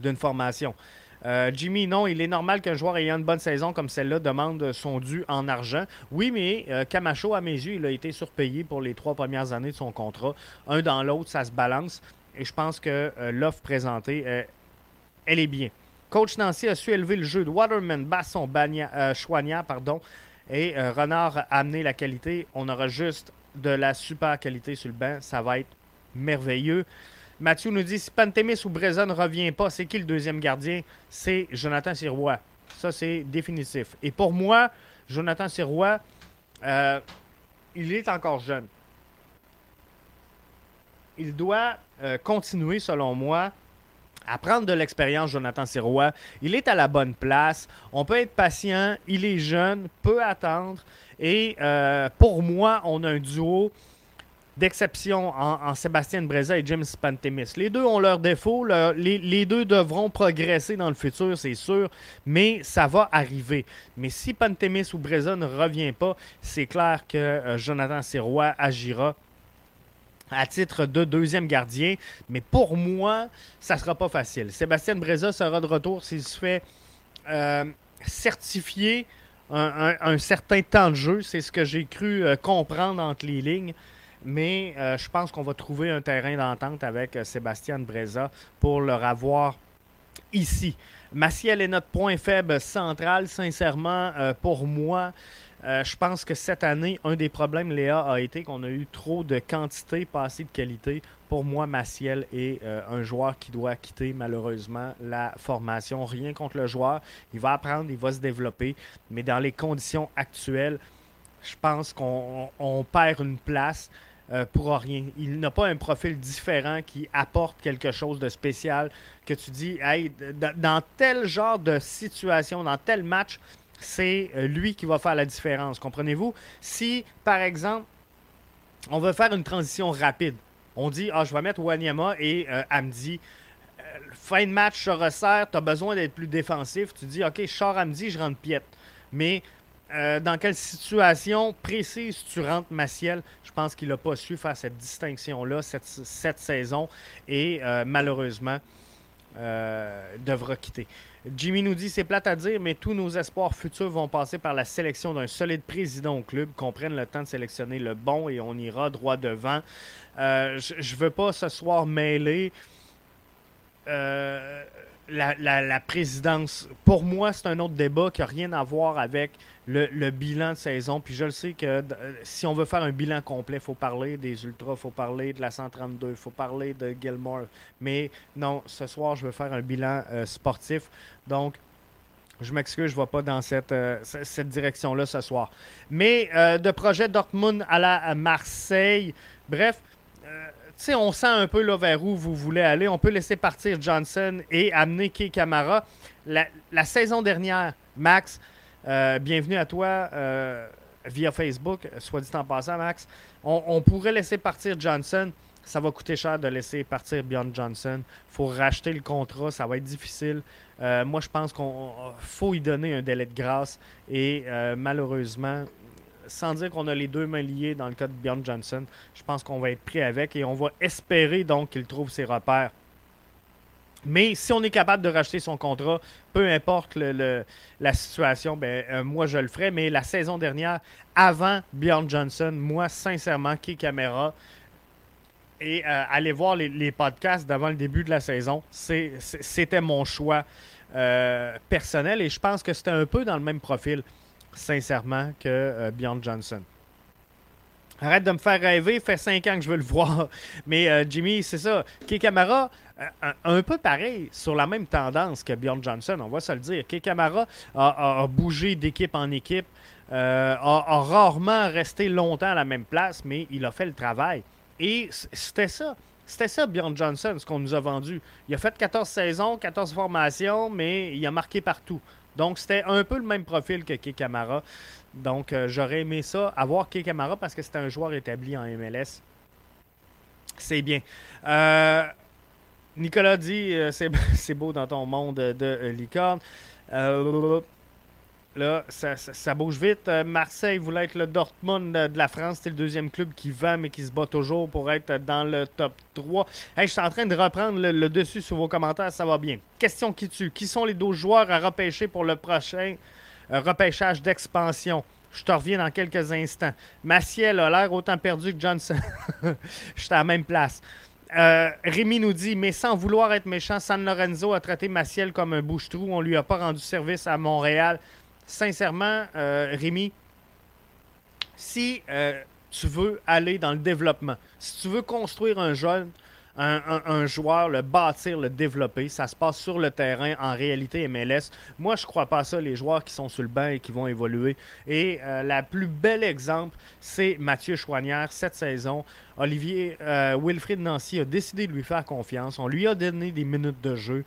d'une formation. Euh, Jimmy, non, il est normal qu'un joueur ayant une bonne saison comme celle-là demande son dû en argent. Oui, mais euh, Camacho, à mes yeux, il a été surpayé pour les trois premières années de son contrat. Un dans l'autre, ça se balance. Et je pense que l'offre présentée elle est bien. Coach Nancy a su élever le jeu de Waterman, Basson, Bania, euh, pardon, et euh, Renard a amené la qualité. On aura juste de la super qualité sur le banc. Ça va être merveilleux. Mathieu nous dit si Pantémis ou Breza ne revient pas, c'est qui le deuxième gardien? C'est Jonathan Sirois. Ça, c'est définitif. Et pour moi, Jonathan Sirois, euh, il est encore jeune. Il doit continuer, selon moi, à prendre de l'expérience, Jonathan Sirois. Il est à la bonne place. On peut être patient. Il est jeune, peut attendre. Et euh, pour moi, on a un duo d'exception en, Sébastien Breza et James Pantemis. Les deux ont leurs défauts. les, deux devront progresser dans le futur, c'est sûr, mais ça va arriver. Mais si Pantemis ou Breza ne revient pas, c'est clair que euh, Jonathan Sirois agira à titre de deuxième gardien. Mais pour moi, ça ne sera pas facile. Sébastien Breza sera de retour s'il se fait euh, certifier un, certain temps de jeu. C'est ce que j'ai cru euh, comprendre entre les lignes. Mais euh, je pense qu'on va trouver un terrain d'entente avec Sébastien Breza pour leur avoir ici. Maciel est notre point faible central, sincèrement, euh, pour moi. Euh, je pense que cette année, un des problèmes, Léa, a été qu'on a eu trop de quantité, pas assez de qualité. Pour moi, Maciel est euh, un joueur qui doit quitter malheureusement la formation. Rien contre le joueur. Il va apprendre, il va se développer. Mais dans les conditions actuelles, je pense qu'on on perd une place. Euh, pour rien. Il n'a pas un profil différent qui apporte quelque chose de spécial que tu dis, hey, dans tel genre de situation, dans tel match, c'est euh, lui qui va faire la différence. Comprenez-vous? Si, par exemple, on veut faire une transition rapide, on dit, ah, je vais mettre Wanyama et euh, Amdi. fin de match, je resserre, tu as besoin d'être plus défensif. Tu dis, OK, je sors Amdi, je rentre Piette. Mais euh, dans quelle situation précise tu rentres Maciel? Je pense qu'il n'a pas su faire cette distinction-là cette, cette, saison et euh, malheureusement euh, devra quitter. Jimmy nous dit c'est plate à dire, mais tous nos espoirs futurs vont passer par la sélection d'un solide président au club, qu'on prenne le temps de sélectionner le bon et on ira droit devant. je ne veux pas ce soir mêler la, présidence, pour moi, c'est un autre débat qui n'a rien à voir avec le, bilan de saison. Puis je le sais que euh, si on veut faire un bilan complet, il faut parler des Ultras, il faut parler de la 132, il faut parler de Gilmore. Mais non, ce soir, je veux faire un bilan euh, sportif. Donc, je m'excuse, je ne vais pas dans cette, euh, cette direction-là ce soir. Mais de projet Dortmund à la Marseille, bref, sais, on sent un peu là, vers où vous voulez aller. On peut laisser partir Johnson et amener Key Camara. La, saison dernière, Max, euh, bienvenue à toi euh, via Facebook, soit dit en passant, Max. On, pourrait laisser partir Johnson. Ça va coûter cher de laisser partir Bjorn Johnson. Il faut racheter le contrat, ça va être difficile. Euh, moi, je pense qu'il faut y donner un délai de grâce. Et malheureusement, sans dire qu'on a les deux mains liées dans le cas de Bjorn Johnson, je pense qu'on va être pris avec et on va espérer donc qu'il trouve ses repères. Mais si on est capable de racheter son contrat, peu importe la situation, ben, euh, moi je le ferai. Mais la saison dernière, avant Bjorn Johnson, moi sincèrement, qui caméra et euh, aller voir les, podcasts d'avant le début de la saison, c'était mon choix euh, personnel et je pense que c'était un peu dans le même profil sincèrement, que Bjorn Johnson. Arrête de me faire rêver, fait cinq ans que je veux le voir. Mais euh, Jimmy, c'est ça. Key Camara, euh, un, peu pareil, sur la même tendance que Bjorn Johnson, on va se le dire. Key Camara a, bougé d'équipe en équipe, a, rarement resté longtemps à la même place, mais il a fait le travail. Et c'était ça. C'était ça, Bjorn Johnson, ce qu'on nous a vendu. Il a fait 14 saisons, 14 formations, mais il a marqué partout. Donc, c'était un peu le même profil que Key Camara. Donc, euh, j'aurais aimé ça, avoir Key Camara parce que c'était un joueur établi en MLS. C'est bien. Euh, Nicolas dit euh, (laughs) c'est beau dans ton monde de licorne. Là, ça, bouge vite. Marseille voulait être le Dortmund de la France. C'est le deuxième club qui vend, mais qui se bat toujours pour être dans le top 3. je suis en train de reprendre le, dessus sur vos commentaires. Ça va bien. Question qui tue. Qui sont les 12 joueurs à repêcher pour le prochain repêchage d'expansion? Je te reviens dans quelques instants. Maciel a l'air autant perdu que Johnson. (laughs) Je suis à la même place. Euh, Rémi nous dit, mais sans vouloir être méchant, San Lorenzo a traité Maciel comme un bouche-trou. On lui a pas rendu service à Montréal sincèrement, euh, Rémi, si euh, tu veux aller dans le développement, si tu veux construire un jeune, un, joueur, le bâtir, le développer, ça se passe sur le terrain en réalité MLS. Moi, je ne crois pas ça, les joueurs qui sont sur le banc et qui vont évoluer. Et euh, la plus belle exemple, c'est Mathieu Chouanière cette saison. Olivier Wilfried Nancy a décidé de lui faire confiance. On lui a donné des minutes de jeu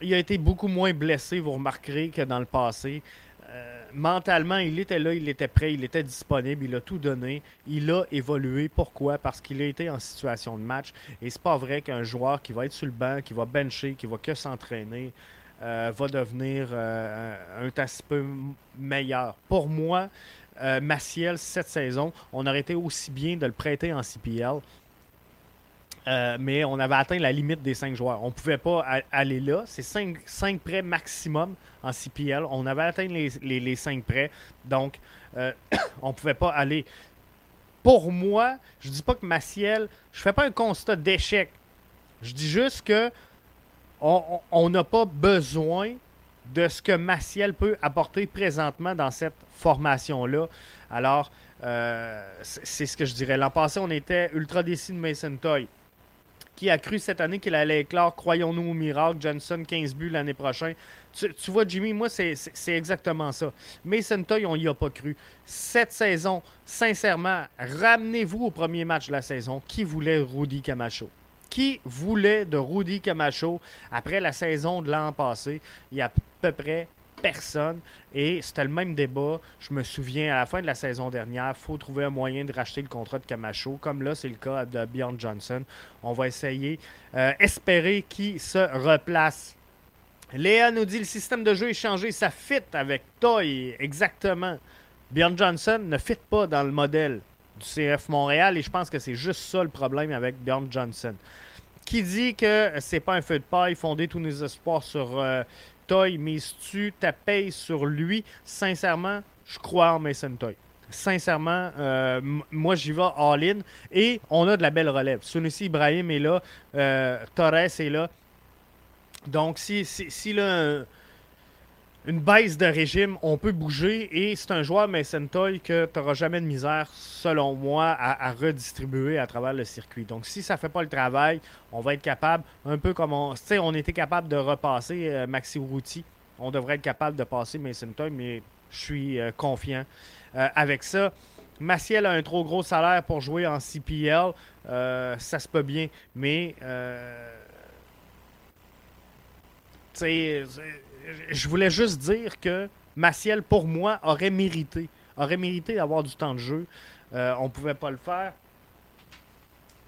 il a été beaucoup moins blessé, vous remarquerez, que dans le passé. Euh, mentalement, il était là, il était prêt, il était disponible, il a tout donné. Il a évolué. Pourquoi? Parce qu'il a été en situation de match. Et c'est pas vrai qu'un joueur qui va être sur le banc, qui va bencher, qui va que s'entraîner, euh, va devenir euh, un petit peu meilleur. Pour moi, Maciel, cette saison, on aurait été aussi bien de le prêter en CPL euh, mais on avait atteint la limite des cinq joueurs. On ne pouvait pas aller là. C'est cinq, cinq, prêts maximum en CPL. On avait atteint les, les, cinq prêts. Donc, euh, (coughs) on ne pouvait pas aller. Pour moi, je ne dis pas que Maciel, je fais pas un constat d'échec. Je dis juste que on n'a pas besoin de ce que Maciel peut apporter présentement dans cette formation-là. Alors, euh, c'est ce que je dirais. L'an passé, on était ultra déçus de Mason Toy. Qui a cru cette année qu'il allait éclore, croyons-nous au miracle, Johnson 15 buts l'année prochaine. Tu, vois, Jimmy, moi, c'est exactement ça. Mason Toy, on n'y a pas cru. Cette saison, sincèrement, ramenez-vous au premier match de la saison. Qui voulait Rudy Camacho? Qui voulait de Rudy Camacho après la saison de l'an passé? Il y a à peu près personne. Et c'était le même débat. Je me souviens, à la fin de la saison dernière, il faut trouver un moyen de racheter le contrat de Camacho. Comme là, c'est le cas de Bjorn Johnson. On va essayer, euh, espérer qu'il se replace. Léa nous dit le système de jeu est changé. Ça fit avec Toy, exactement. Bjorn Johnson ne fit pas dans le modèle du CF Montréal et je pense que c'est juste ça le problème avec Bjorn Johnson. Qui dit que c'est pas un feu de paille fondé tous nos espoirs sur euh, Toy, mises-tu ta sur lui? Sincèrement, je crois en Mason Toy. Sincèrement, euh, moi j'y vais all-in. Et on a de la belle relève. Sunusi Ibrahim est là, euh, Torres est là. Donc, si, si, si là, une baisse de régime, on peut bouger et c'est un joueur Mason Toy que tu n'auras jamais de misère, selon moi, à, redistribuer à travers le circuit. Donc, si ça ne fait pas le travail, on va être capable, un peu comme on, on était capable de repasser euh, Maxi Routy, on devrait être capable de passer Mason Toy, mais je suis euh, confiant euh, avec ça. Maciel a un trop gros salaire pour jouer en CPL, ça se peut bien, mais je voulais juste dire que Maciel, pour moi, aurait mérité, aurait mérité d'avoir du temps de jeu. Euh, on ne pouvait pas le faire.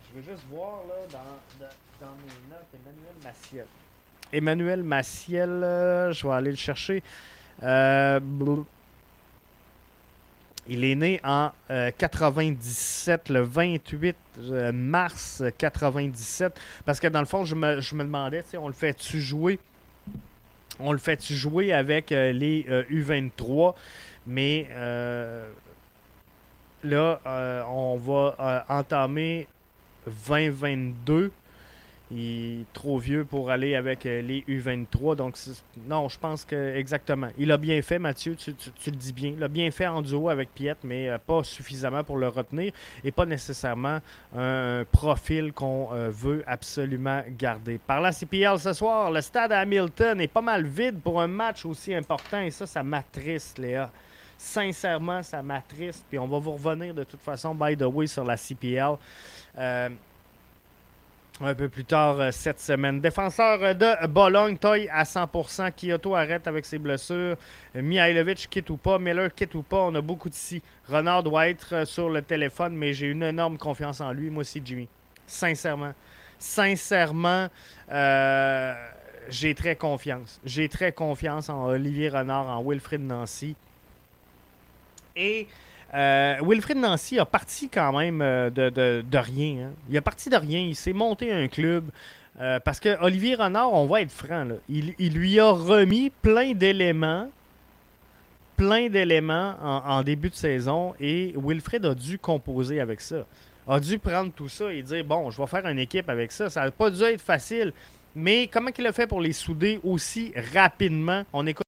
Je vais juste voir là, dans, mes notes Emmanuel Maciel. Emmanuel Maciel, euh, je vais aller le chercher. Euh, il est né en 97, le 28 mars 97. Parce que dans le fond, je me, je me demandais, on le fait-tu jouer? On le fait jouer avec euh, les U23, euh, mais euh, là, on va entamer 2022 il est trop vieux pour aller avec euh, les U23. Donc, non, je pense que exactement. Il a bien fait, Mathieu, tu, le dis bien. Il a bien fait en duo avec Piet, mais euh, pas suffisamment pour le retenir et pas nécessairement un profil qu'on euh, veut absolument garder. Par la CPL ce soir, le stade Hamilton est pas mal vide pour un match aussi important et ça, ça m'attriste, Léa. Sincèrement, ça m'attriste. Puis on va vous revenir de toute façon, by the way, sur la CPL un peu plus tard euh, cette semaine. Défenseur euh, de Bologne, Toy à 100%. Kyoto arrête avec ses blessures. Mihailovic quitte ou pas. Miller quitte ou pas. On a beaucoup d'ici. Renard doit être euh, sur le téléphone, mais j'ai une énorme confiance en lui. Moi aussi, Jimmy. Sincèrement. Sincèrement, j'ai très confiance. J'ai très confiance en Olivier Renard, en Wilfrid Nancy. Et euh, Wilfred Nancy a parti quand même euh, de, rien. Hein. Il a parti de rien. Il s'est monté un club. Euh, parce que Olivier Renard, on va être franc, il, lui a remis plein d'éléments, plein d'éléments en, début de saison et Wilfred a dû composer avec ça. A dû prendre tout ça et dire bon, je vais faire une équipe avec ça. Ça n'a pas dû être facile. Mais comment il a fait pour les souder aussi rapidement? On écoute.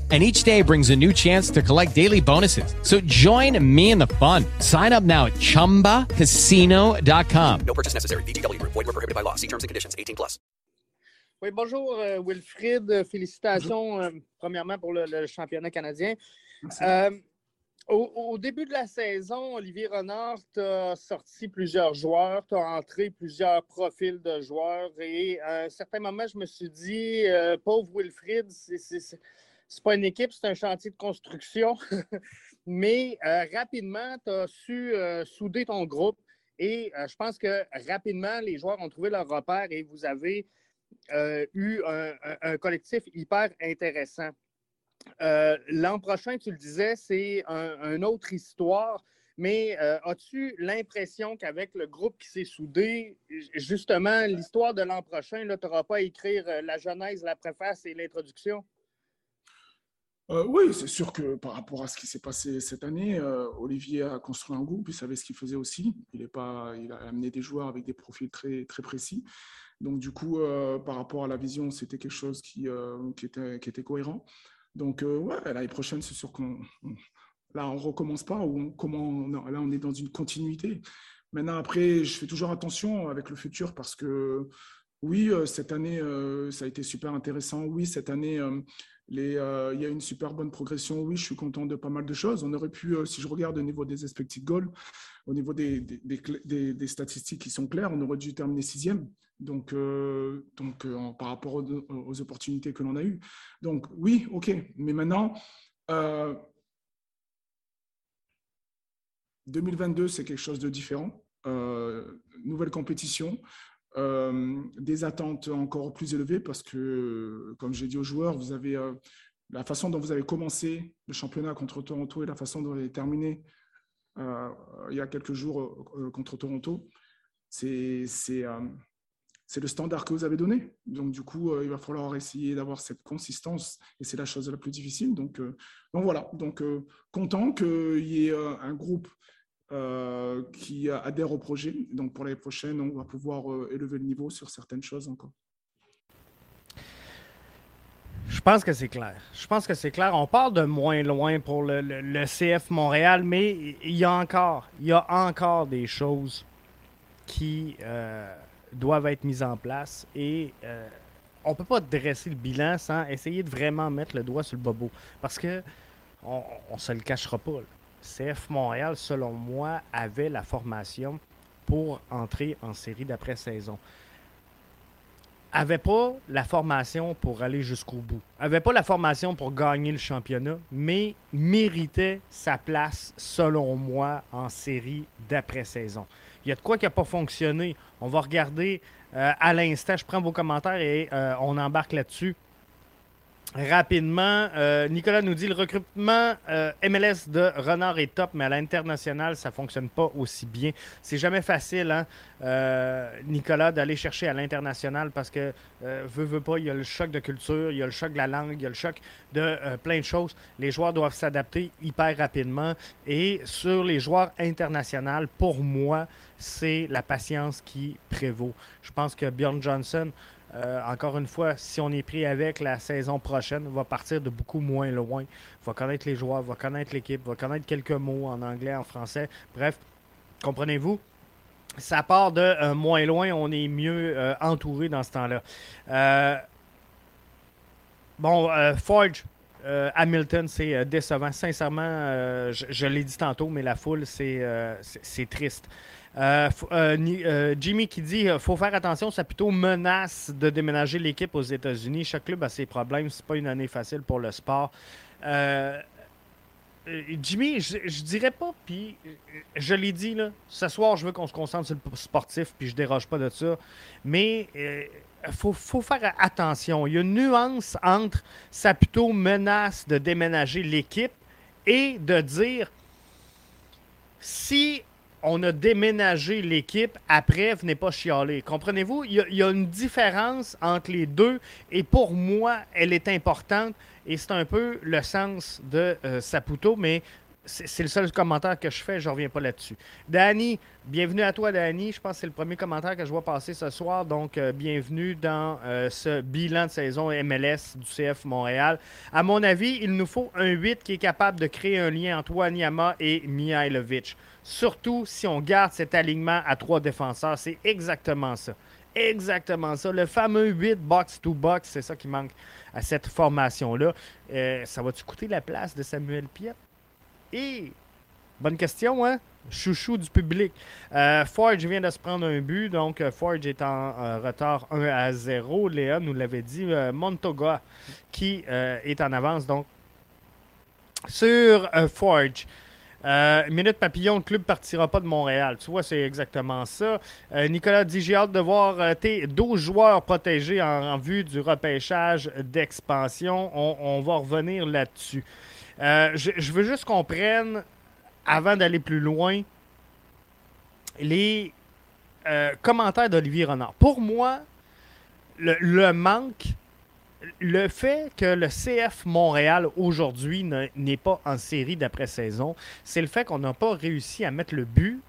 and each day brings a new chance to collect daily bonuses. So join me in the fun. Sign up now at ChumbaCasino.com. No purchase necessary. BGW. Void were prohibited by law. See terms and conditions. 18 plus. Oui, bonjour euh, Wilfrid. Félicitations euh, premièrement pour le, le, championnat canadien. Euh, au, au, début de la saison, Olivier Renard t'a sorti plusieurs joueurs, t'a entré plusieurs profils de joueurs et à un certain moment, je me suis dit, euh, pauvre Wilfrid, c'est c'est pas une équipe, c'est un chantier de construction. (laughs) Mais euh, rapidement, tu as su euh, souder ton groupe et euh, je pense que rapidement, les joueurs ont trouvé leur repère et vous avez eu un, collectif hyper intéressant. L'an prochain, tu le disais, c'est une autre histoire. mais as-tu l'impression qu'avec le groupe qui s'est soudé, justement, l'histoire de l'an prochain, tu n'auras pas à écrire la genèse, la préface et l'introduction? Euh, oui, c'est sûr que par rapport à ce qui s'est passé cette année, Olivier a construit un groupe, il savait ce qu'il faisait aussi. Il, est pas, il a amené des joueurs avec des profils très, très précis. Donc, du coup, par rapport à la vision, c'était quelque chose qui, qui, était, qui était cohérent. Donc, l'année prochaine, c'est sûr qu'on Là, on recommence pas ou comment là, on est dans une continuité. Maintenant, après, je fais toujours attention avec le futur parce que oui, euh, cette année, euh, ça a été super intéressant. Oui, cette année, euh, il y a une super bonne progression. Oui, je suis content de pas mal de choses. On aurait pu, si je regarde au niveau des expected goals, au niveau des, statistiques qui sont claires, on aurait dû terminer sixième. Donc, donc par rapport aux, opportunités que l'on a eues. Donc, oui, OK. Mais maintenant, 2022, c'est quelque chose de différent. Euh, nouvelle compétition, euh, des attentes encore plus élevées parce que, comme j'ai dit aux joueurs, vous avez euh, la façon dont vous avez commencé le championnat contre Toronto et la façon dont vous avez terminé il y a quelques jours contre Toronto. C'est le standard que vous avez donné. Donc, du coup, il va falloir essayer d'avoir cette consistance et c'est la chose la plus difficile. Donc, donc voilà. Donc, content qu'il y ait un groupe euh, qui adhèrent au projet. Donc pour l'année prochaine, on va pouvoir euh, élever le niveau sur certaines choses encore. Je pense que c'est clair. Je pense que c'est clair. On parle de moins loin pour le, CF Montréal, mais il y a encore, il y a encore des choses qui euh, doivent être mises en place et on ne peut pas dresser le bilan sans essayer de vraiment mettre le doigt sur le bobo. Parce que on se le cachera pas. CF Montréal, selon moi, avait la formation pour entrer en série d'après-saison. Avait pas la formation pour aller jusqu'au bout. Avait pas la formation pour gagner le championnat, mais méritait sa place, selon moi, en série d'après-saison. Il y a de quoi qui n'a pas fonctionné. On va regarder euh, à l'instant. Je prends vos commentaires et euh, on embarque là-dessus. Rapidement, euh, Nicolas nous dit le recrutement euh, MLS de Renard est top, mais à l'international, ça ne fonctionne pas aussi bien. C'est jamais facile, hein, euh, Nicolas, d'aller chercher à l'international parce que, veut, veut pas, il y a le choc de culture, il y a le choc de la langue, il y a le choc de plein de choses. Les joueurs doivent s'adapter hyper rapidement. Et sur les joueurs internationaux, pour moi, c'est la patience qui prévaut. Je pense que Bjorn Johnson euh, encore une fois, si on est pris avec la saison prochaine, va partir de beaucoup moins loin. Va connaître les joueurs, va connaître l'équipe, va connaître quelques mots en anglais, en français. Bref, comprenez-vous? Ça part de euh, moins loin, on est mieux euh, entouré dans ce temps-là. bon, Forge, Hamilton, c'est décevant. Sincèrement, je l'ai dit tantôt, mais la foule, c'est triste. Euh, euh, euh, Jimmy qui dit faut faire attention, ça plutôt menace de déménager l'équipe aux États-Unis. Chaque club a ses problèmes. C'est pas une année facile pour le sport. Jimmy, je, dirais pas, puis je l'ai dit, là, ce soir, je veux qu'on se concentre sur le sportif, puis je déroge pas de ça. Mais il faut, faut, faire attention. Il y a une nuance entre ça plutôt menace de déménager l'équipe et de dire si on a déménagé l'équipe, après, venez pas chialer. Comprenez-vous? Il y, a une différence entre les deux et pour moi, elle est importante et c'est un peu le sens de euh, Saputo, mais c'est le seul commentaire que je fais, je reviens pas là-dessus. Danny, bienvenue à toi, Danny. Je pense que c'est le premier commentaire que je vois passer ce soir, donc euh, bienvenue dans euh, ce bilan de saison MLS du CF Montréal. À mon avis, il nous faut un 8 qui est capable de créer un lien entre Wanyama et Mihailovic. Surtout si on garde cet alignement à trois défenseurs. C'est exactement ça. Exactement ça. Le fameux 8 box-to-box, c'est ça qui manque à cette formation-là. Euh, ça va-tu coûter la place de Samuel Piet? Et, bonne question, hein? Chouchou du public. Euh, Forge vient de se prendre un but, donc euh, Forge est en retard 1 à 0. Léa nous l'avait dit. Montoga qui est en avance, donc, sur Forge. Euh, minute papillon, le club partira pas de Montréal. Tu vois, c'est exactement ça. Euh, Nicolas dit J'ai hâte de voir euh, tes 12 joueurs protégés en, vue du repêchage d'expansion. On, va revenir là-dessus. Je, veux juste qu'on prenne avant d'aller plus loin, les commentaires d'Olivier Renard. Pour moi, le, manque, le fait que le CF Montréal aujourd'hui n'est pas en série d'après-saison, c'est le fait qu'on n'a pas réussi à mettre le but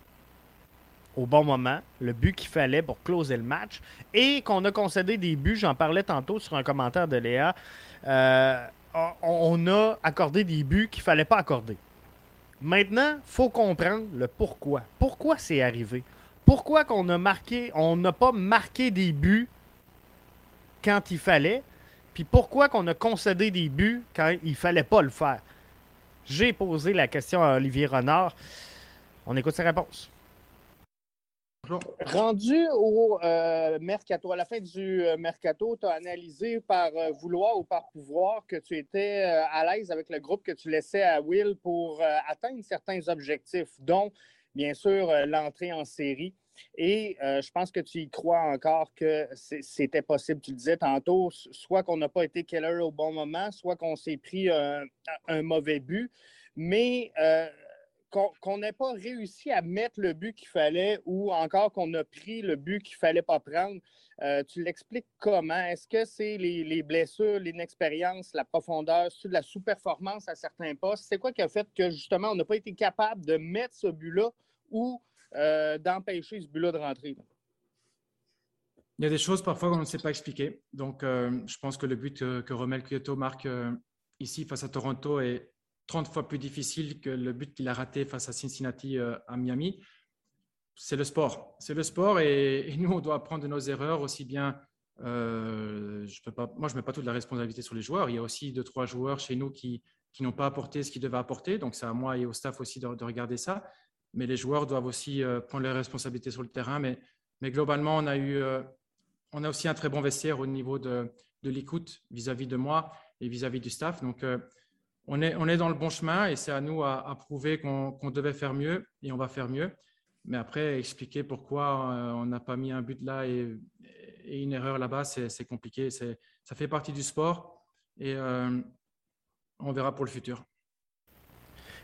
au bon moment, le but qu'il fallait pour closer le match, et qu'on a concédé des buts, j'en parlais tantôt sur un commentaire de Léa, euh, on a accordé des buts qu'il ne fallait pas accorder. Maintenant, il faut comprendre le pourquoi. Pourquoi c'est arrivé? Pourquoi qu'on a marqué, on n'a pas marqué des buts quand il fallait, puis pourquoi qu'on a concédé des buts quand il fallait pas le faire? J'ai posé la question à Olivier Renard. On écoute sa réponse. Rendu au euh, mercato, à la fin du euh, mercato, tu as analysé par euh, vouloir ou par pouvoir que tu étais à l'aise avec le groupe que tu laissais à Will pour atteindre certains objectifs, dont bien sûr l'entrée en série. Et je pense que tu y crois encore que c'était possible. Tu le disais tantôt, soit qu'on n'a pas été killer au bon moment, soit qu'on s'est pris un, un, mauvais but. Mais qu'on n'ait pas réussi à mettre le but qu'il fallait ou encore qu'on a pris le but qu'il ne fallait pas prendre. Euh, tu l'expliques comment? Est-ce que c'est les, les, blessures, l'inexpérience, la profondeur, de la sous-performance à certains postes? C'est quoi qui a fait que justement on n'a pas été capable de mettre ce but-là ou euh, d'empêcher ce but-là de rentrer? Il y a des choses parfois qu'on ne sait pas expliquer. Donc, euh, je pense que le but que, que Romel Kyoto marque euh, ici face à Toronto est 30 fois plus difficile que le but qu'il a raté face à Cincinnati euh, à Miami. C'est le sport. C'est le sport et, nous, on doit apprendre de nos erreurs aussi bien. Euh, je peux pas, moi, je ne mets pas toute la responsabilité sur les joueurs. Il y a aussi deux, trois joueurs chez nous qui, n'ont pas apporté ce qu'ils devaient apporter. Donc, c'est à moi et au staff aussi de, regarder ça. Mais les joueurs doivent aussi euh, prendre leurs responsabilités sur le terrain. Mais, globalement, on a, eu, euh, on a aussi un très bon vestiaire au niveau de, l'écoute vis-à-vis de moi et vis-à-vis -vis du staff. Donc, euh, on est, dans le bon chemin et c'est à nous à, prouver qu'on qu devait faire mieux et on va faire mieux. Mais après, expliquer pourquoi on n'a pas mis un but là et, une erreur là-bas, c'est compliqué. Ça fait partie du sport et on verra pour le futur.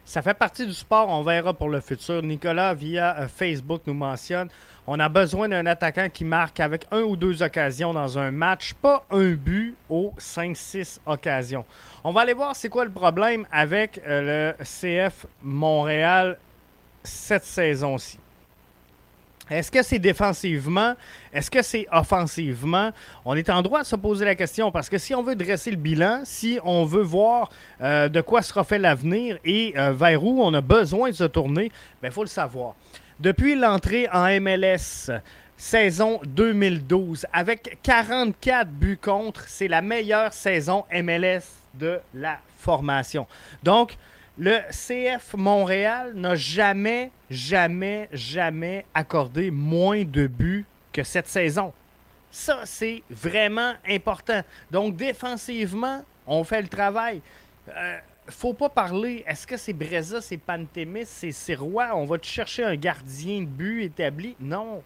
Ça fait partie du sport, on verra pour le futur. Nicolas, via euh, Facebook, nous mentionne on a besoin d'un attaquant qui marque avec un ou deux occasions dans un match, pas un but aux 5-6 occasions. On va aller voir c'est quoi le problème avec euh, le CF Montréal cette saison-ci. Est-ce que c'est défensivement? Est-ce que c'est offensivement? On est en droit de se poser la question parce que si on veut dresser le bilan, si on veut voir euh, de quoi sera fait l'avenir et euh, vers où on a besoin de se tourner, il ben, faut le savoir. Depuis l'entrée en MLS, saison 2012, avec 44 buts contre, c'est la meilleure saison MLS de la formation. Donc, le CF Montréal n'a jamais, jamais, jamais accordé moins de buts que cette saison. Ça, c'est vraiment important. Donc, défensivement, on fait le travail. Euh, faut pas parler, est-ce que c'est Breza, c'est Pantémis, c'est Sirois? On va te chercher un gardien de but établi? Non.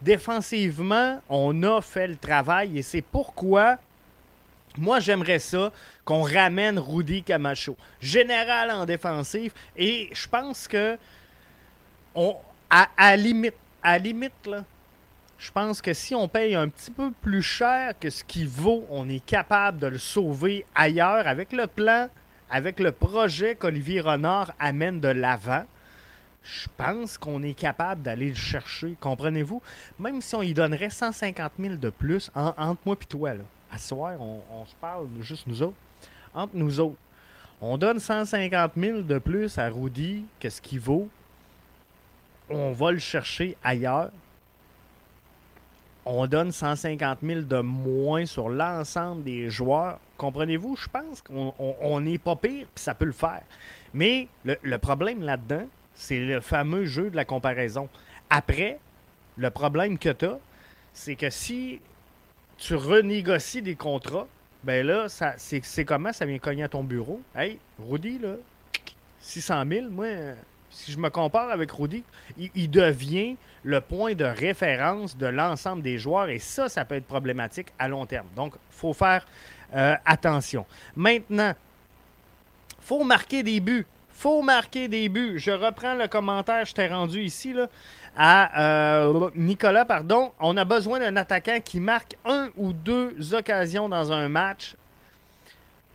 Défensivement, on a fait le travail et c'est pourquoi moi, j'aimerais ça qu'on ramène Rudy Camacho, général en défensif. Et je pense que, à, à limite, je pense que si on paye un petit peu plus cher que ce qu'il vaut, on est capable de le sauver ailleurs avec le plan, avec le projet qu'Olivier Renard amène de l'avant. Je pense qu'on est capable d'aller le chercher, comprenez-vous? Même si on y donnerait 150 000 de plus en, entre moi et toi, là à on, on, se parle juste nous autres. Entre nous autres. On donne 150 000 de plus à Rudy que ce qu'il vaut. On va le chercher ailleurs. On donne 150 000 de moins sur l'ensemble des joueurs. Comprenez-vous? Je pense qu'on n'est pas pire, puis ça peut le faire. Mais le, le problème là-dedans, c'est le fameux jeu de la comparaison. Après, le problème que tu as, c'est que si tu renégocies des contrats, ben là, c'est comment ça vient cogner à ton bureau? Hey, Rudy, là, 600 000, moi, si je me compare avec Rudy, il, devient le point de référence de l'ensemble des joueurs et ça, ça peut être problématique à long terme. Donc, il faut faire euh, attention. Maintenant, faut marquer des buts faut marquer des buts. Je reprends le commentaire, je t'ai rendu ici, là, à euh, Nicolas, pardon. On a besoin d'un attaquant qui marque un ou deux occasions dans un match,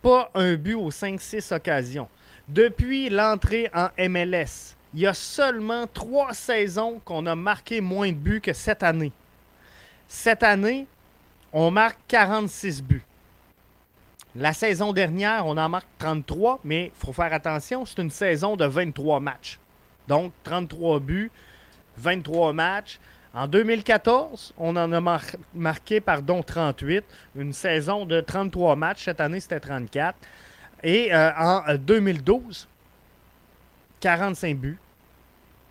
pas un but aux 5-6 occasions. Depuis l'entrée en MLS, il y a seulement trois saisons qu'on a marqué moins de buts que cette année. Cette année, on marque 46 buts. La saison dernière, on en marque 33, mais il faut faire attention, c'est une saison de 23 matchs. Donc, 33 buts, 23 matchs. En 2014, on en a marqué pardon, 38, une saison de 33 matchs. Cette année, c'était 34. Et euh, en 2012, 45 buts.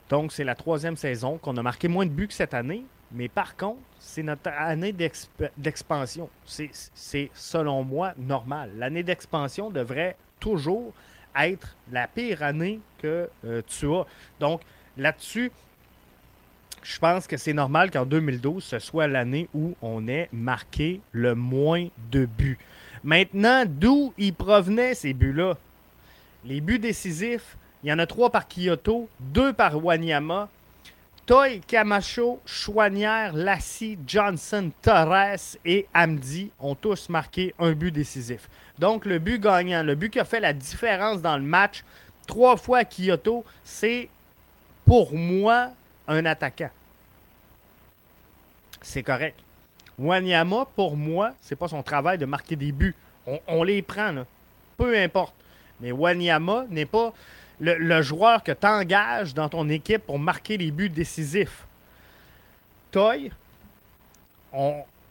Donc, c'est la troisième saison qu'on a marqué moins de buts que cette année. Mais par contre, c'est notre année d'expansion. C'est, selon moi, normal. L'année d'expansion devrait toujours être la pire année que euh, tu as. Donc, là-dessus, je pense que c'est normal qu'en 2012, ce soit l'année où on ait marqué le moins de buts. Maintenant, d'où ils provenaient ces buts-là? Les buts décisifs, il y en a trois par Kyoto, deux par Wanyama, Toy, Camacho, Chouanière, Lassie, Johnson, Torres et Amdi ont tous marqué un but décisif. Donc, le but gagnant, le but qui a fait la différence dans le match, trois fois à Kyoto, c'est pour moi un attaquant. C'est correct. Wanyama, pour moi, c'est pas son travail de marquer des buts. On, les prend, là. peu importe. Mais Wanyama n'est pas le, joueur que tu engages dans ton équipe pour marquer les buts décisifs. Toy,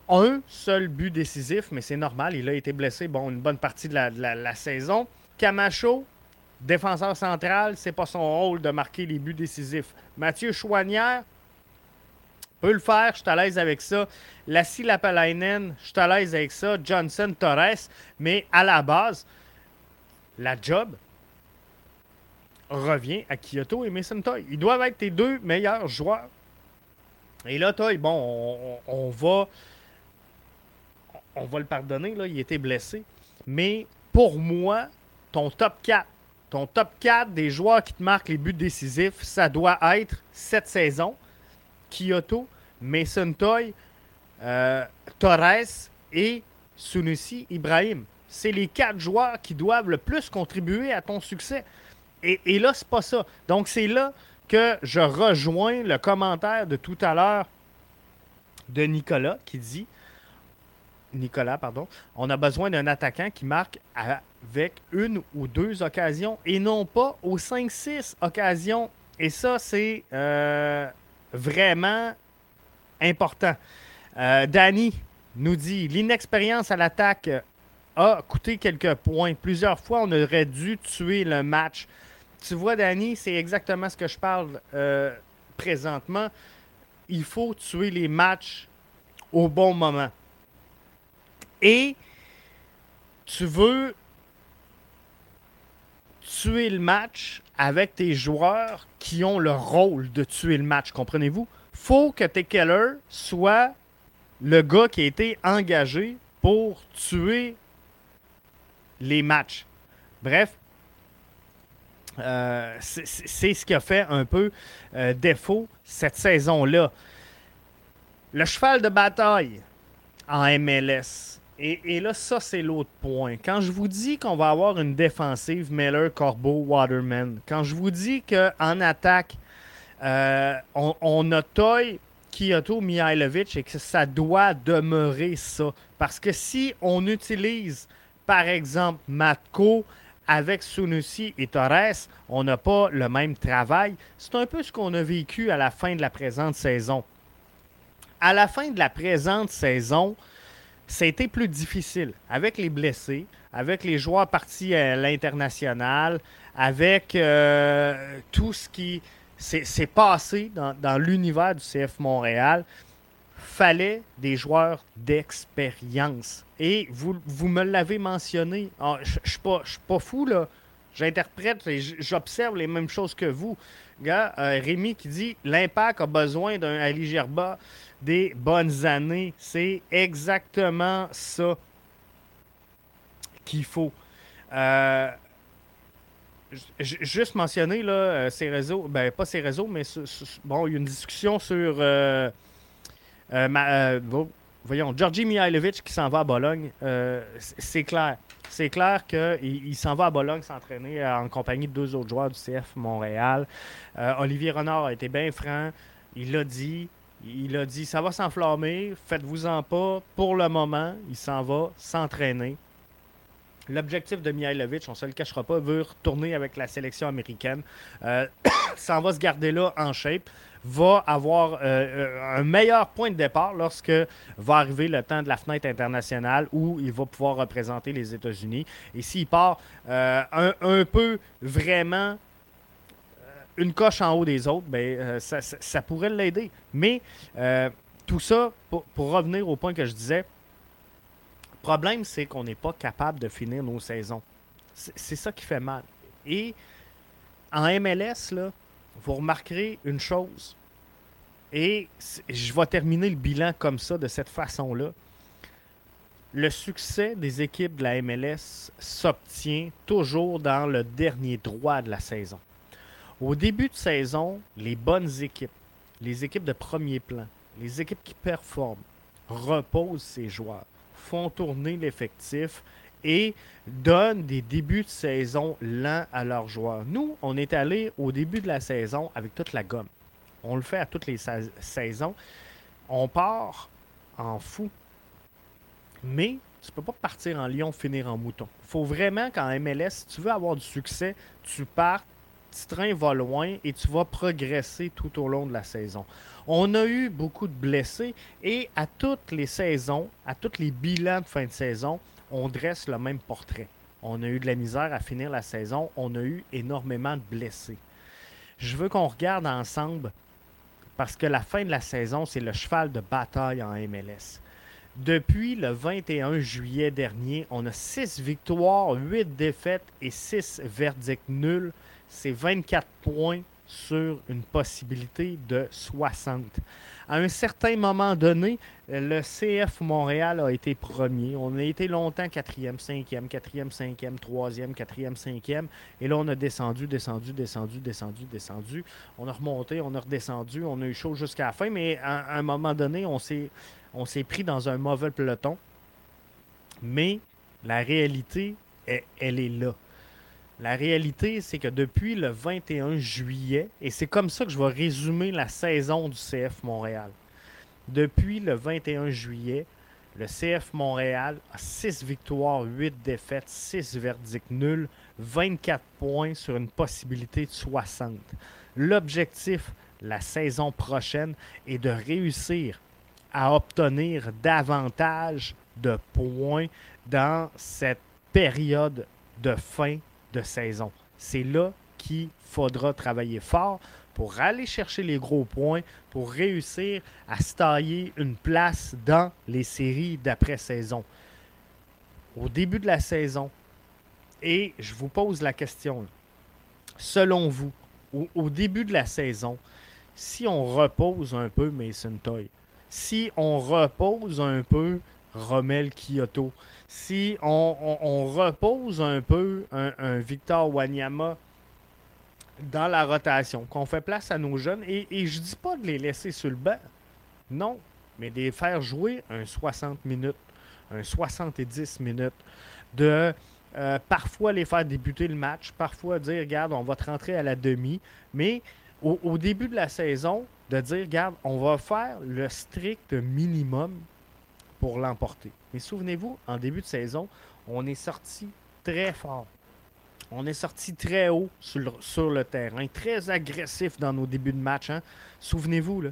un seul but décisif, mais c'est normal, il a été blessé bon, une bonne partie de la, saison. Camacho, défenseur central, c'est pas son rôle de marquer les buts décisifs. Mathieu Chouanière peut le faire, je suis à l'aise avec ça. Lassie Lapalainen, je suis à l'aise avec ça. Johnson Torres, mais à la base, la job, revient à Kyoto et Mason Toy. Ils doivent être tes deux meilleurs joueurs. Et là, Toy, bon, on, va. On va le pardonner, là, il était blessé. Mais pour moi, ton top 4, ton top 4 des joueurs qui te marquent les buts décisifs, ça doit être cette saison. Kyoto, Mason Toy, euh, Torres et Sunusi Ibrahim. C'est les quatre joueurs qui doivent le plus contribuer à ton succès. Et, et là, c'est pas ça. Donc, c'est là que je rejoins le commentaire de tout à l'heure de Nicolas qui dit Nicolas, pardon, on a besoin d'un attaquant qui marque avec une ou deux occasions et non pas aux 5-6 occasions. Et ça, c'est euh, vraiment important. Euh, Danny nous dit l'inexpérience à l'attaque a coûté quelques points. Plusieurs fois, on aurait dû tuer le match tu vois, Danny, c'est exactement ce que je parle euh, présentement. Il faut tuer les matchs au bon moment. Et tu veux tuer le match avec tes joueurs qui ont le rôle de tuer le match, comprenez-vous? faut que tes Keller soit le gars qui a été engagé pour tuer les matchs. Bref, euh, c'est ce qui a fait un peu euh, défaut cette saison-là. Le cheval de bataille en MLS. Et, là, ça, c'est l'autre point. Quand je vous dis qu'on va avoir une défensive Miller, Corbeau, Waterman, quand je vous dis qu'en attaque, euh, on, a Toy, Kyoto, Mihailovic et que ça doit demeurer ça. Parce que si on utilise, par exemple, Matko, avec Sunusi et Torres, on n'a pas le même travail. C'est un peu ce qu'on a vécu à la fin de la présente saison. À la fin de la présente saison, c'était plus difficile avec les blessés, avec les joueurs partis à l'international, avec euh, tout ce qui s'est passé dans, l'univers du CF Montréal. Fallait des joueurs d'expérience. Et vous, vous me l'avez mentionné. Ah, je ne suis pas, fou, là. J'interprète et j'observe les mêmes choses que vous. Gars, euh, Rémi qui dit l'impact a besoin d'un Ali Gerba des bonnes années. C'est exactement ça qu'il faut. Euh, juste mentionner là, euh, ces réseaux, ben pas ces réseaux, mais il y a une discussion sur euh, voyons, Georgi Mihailovic qui s'en va à Bologne. c'est clair. C'est clair qu'il il, s'en va à Bologne s'entraîner en compagnie de deux autres joueurs du CF Montréal. Olivier Renard a été bien franc. Il l'a dit. Il a dit ça va s'enflammer, faites-vous-en pas. Pour le moment, il s'en va s'entraîner. L'objectif de Mihailovic, on ne se le cachera pas, veut retourner avec la sélection américaine. Euh, (coughs) ça va se garder là en shape. Va avoir euh, euh, un meilleur point de départ lorsque va arriver le temps de la fenêtre internationale où il va pouvoir représenter les États-Unis. Et s'il part un, peu vraiment une coche en haut des autres, ben, ça, pourrait l'aider. Mais tout ça, pour revenir au point que je disais, le problème, c'est qu'on n'est pas capable de finir nos saisons. C'est ça qui fait mal. Et en MLS, là, vous remarquerez une chose. Et je vais terminer le bilan comme ça, de cette façon-là. Le succès des équipes de la MLS s'obtient toujours dans le dernier droit de la saison. Au début de saison, les bonnes équipes, les équipes de premier plan, les équipes qui performent, reposent ces joueurs font tourner l'effectif et donnent des débuts de saison lents à leurs joueurs. Nous, on est allé au début de la saison avec toute la gomme. On le fait à toutes les saisons. On part en fou. Mais tu ne peux pas partir en lion, finir en mouton. Il faut vraiment qu'en MLS, si tu veux avoir du succès, tu partes, petit train va loin et tu vas progresser tout au long de la saison. On a eu beaucoup de blessés et à toutes les saisons, à tous les bilans de fin de saison, on dresse le même portrait. On a eu de la misère à finir la saison, on a eu énormément de blessés. Je veux qu'on regarde ensemble parce que la fin de la saison, c'est le cheval de bataille en MLS. Depuis le 21 juillet dernier, on a 6 victoires, 8 défaites et 6 verdicts nuls. C'est 24 points sur une possibilité de 60. À un certain moment donné, le CF Montréal a été premier. On a été longtemps quatrième, cinquième, quatrième, cinquième, troisième, quatrième, cinquième. Et là, on a descendu, descendu, descendu, descendu, descendu. On a remonté, on a redescendu, on a eu chaud jusqu'à la fin. Mais à, un moment donné, on s'est, on s'est pris dans un mauvais peloton. Mais la réalité, elle est là. La réalité, c'est que depuis le 21 juillet, et c'est comme ça que je vais résumer la saison du CF Montréal. Depuis le 21 juillet, le CF Montréal a 6 victoires, 8 défaites, 6 verdicts nuls, 24 points sur une possibilité de 60. L'objectif la saison prochaine est de réussir à obtenir davantage de points dans cette période de fin de saison. C'est là qu'il faudra travailler fort pour aller chercher les gros points, pour réussir à se une place dans les séries d'après-saison. Au début de la saison, et je vous pose la question, selon vous, au, début de la saison, si on repose un peu Mason Toy, si on repose un peu Romel Kyoto, si on, repose un peu un, Victor Wanyama dans la rotation, qu'on fait place à nos jeunes, et, je dis pas de les laisser sur le banc, non, mais de les faire jouer un 60 minutes, un 70 minutes, de euh, parfois les faire débuter le match, parfois dire, regarde, on va te rentrer à la demi, mais au, au début de la saison, de dire, regarde, on va faire le strict minimum pour l'emporter. Mais souvenez-vous, en début de saison, on est sorti très fort. On est sorti très haut sur le, terrain, très agressif dans nos débuts de match. Hein. Souvenez-vous,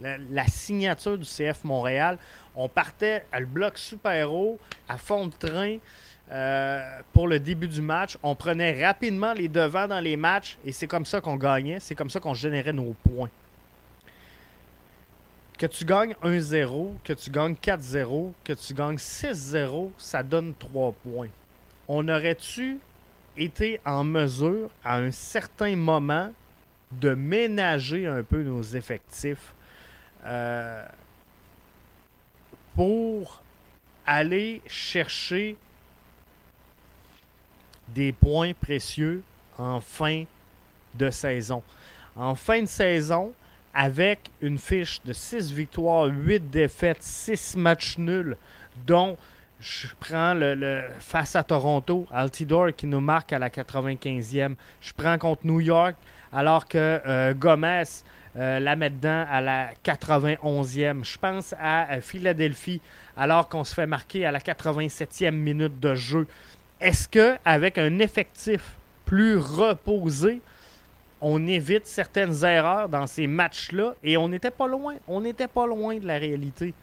la, signature du CF Montréal, on partait à le bloc super haut, à fond de train. Euh, pour le début du match, on prenait rapidement les devants dans les matchs et c'est comme ça qu'on gagnait, c'est comme ça qu'on générait nos points. Que tu gagnes 1-0, que tu gagnes 4-0, que tu gagnes 6-0, ça donne 3 points. On aurait-tu été en mesure, à un certain moment, de ménager un peu nos effectifs euh, pour aller chercher des points précieux en fin de saison? En fin de saison, avec une fiche de 6 victoires, 8 défaites, 6 matchs nuls, dont je prends le, face à Toronto, Altidore qui nous marque à la 95e. Je prends contre New York, alors que euh, Gomez euh, la met dedans à la 91e. Je pense à Philadelphie, alors qu'on se fait marquer à la 87e minute de jeu. Est-ce qu'avec un effectif plus reposé, on évite certaines erreurs dans ces matchs-là et on n'était pas loin. On n'était pas loin de la réalité.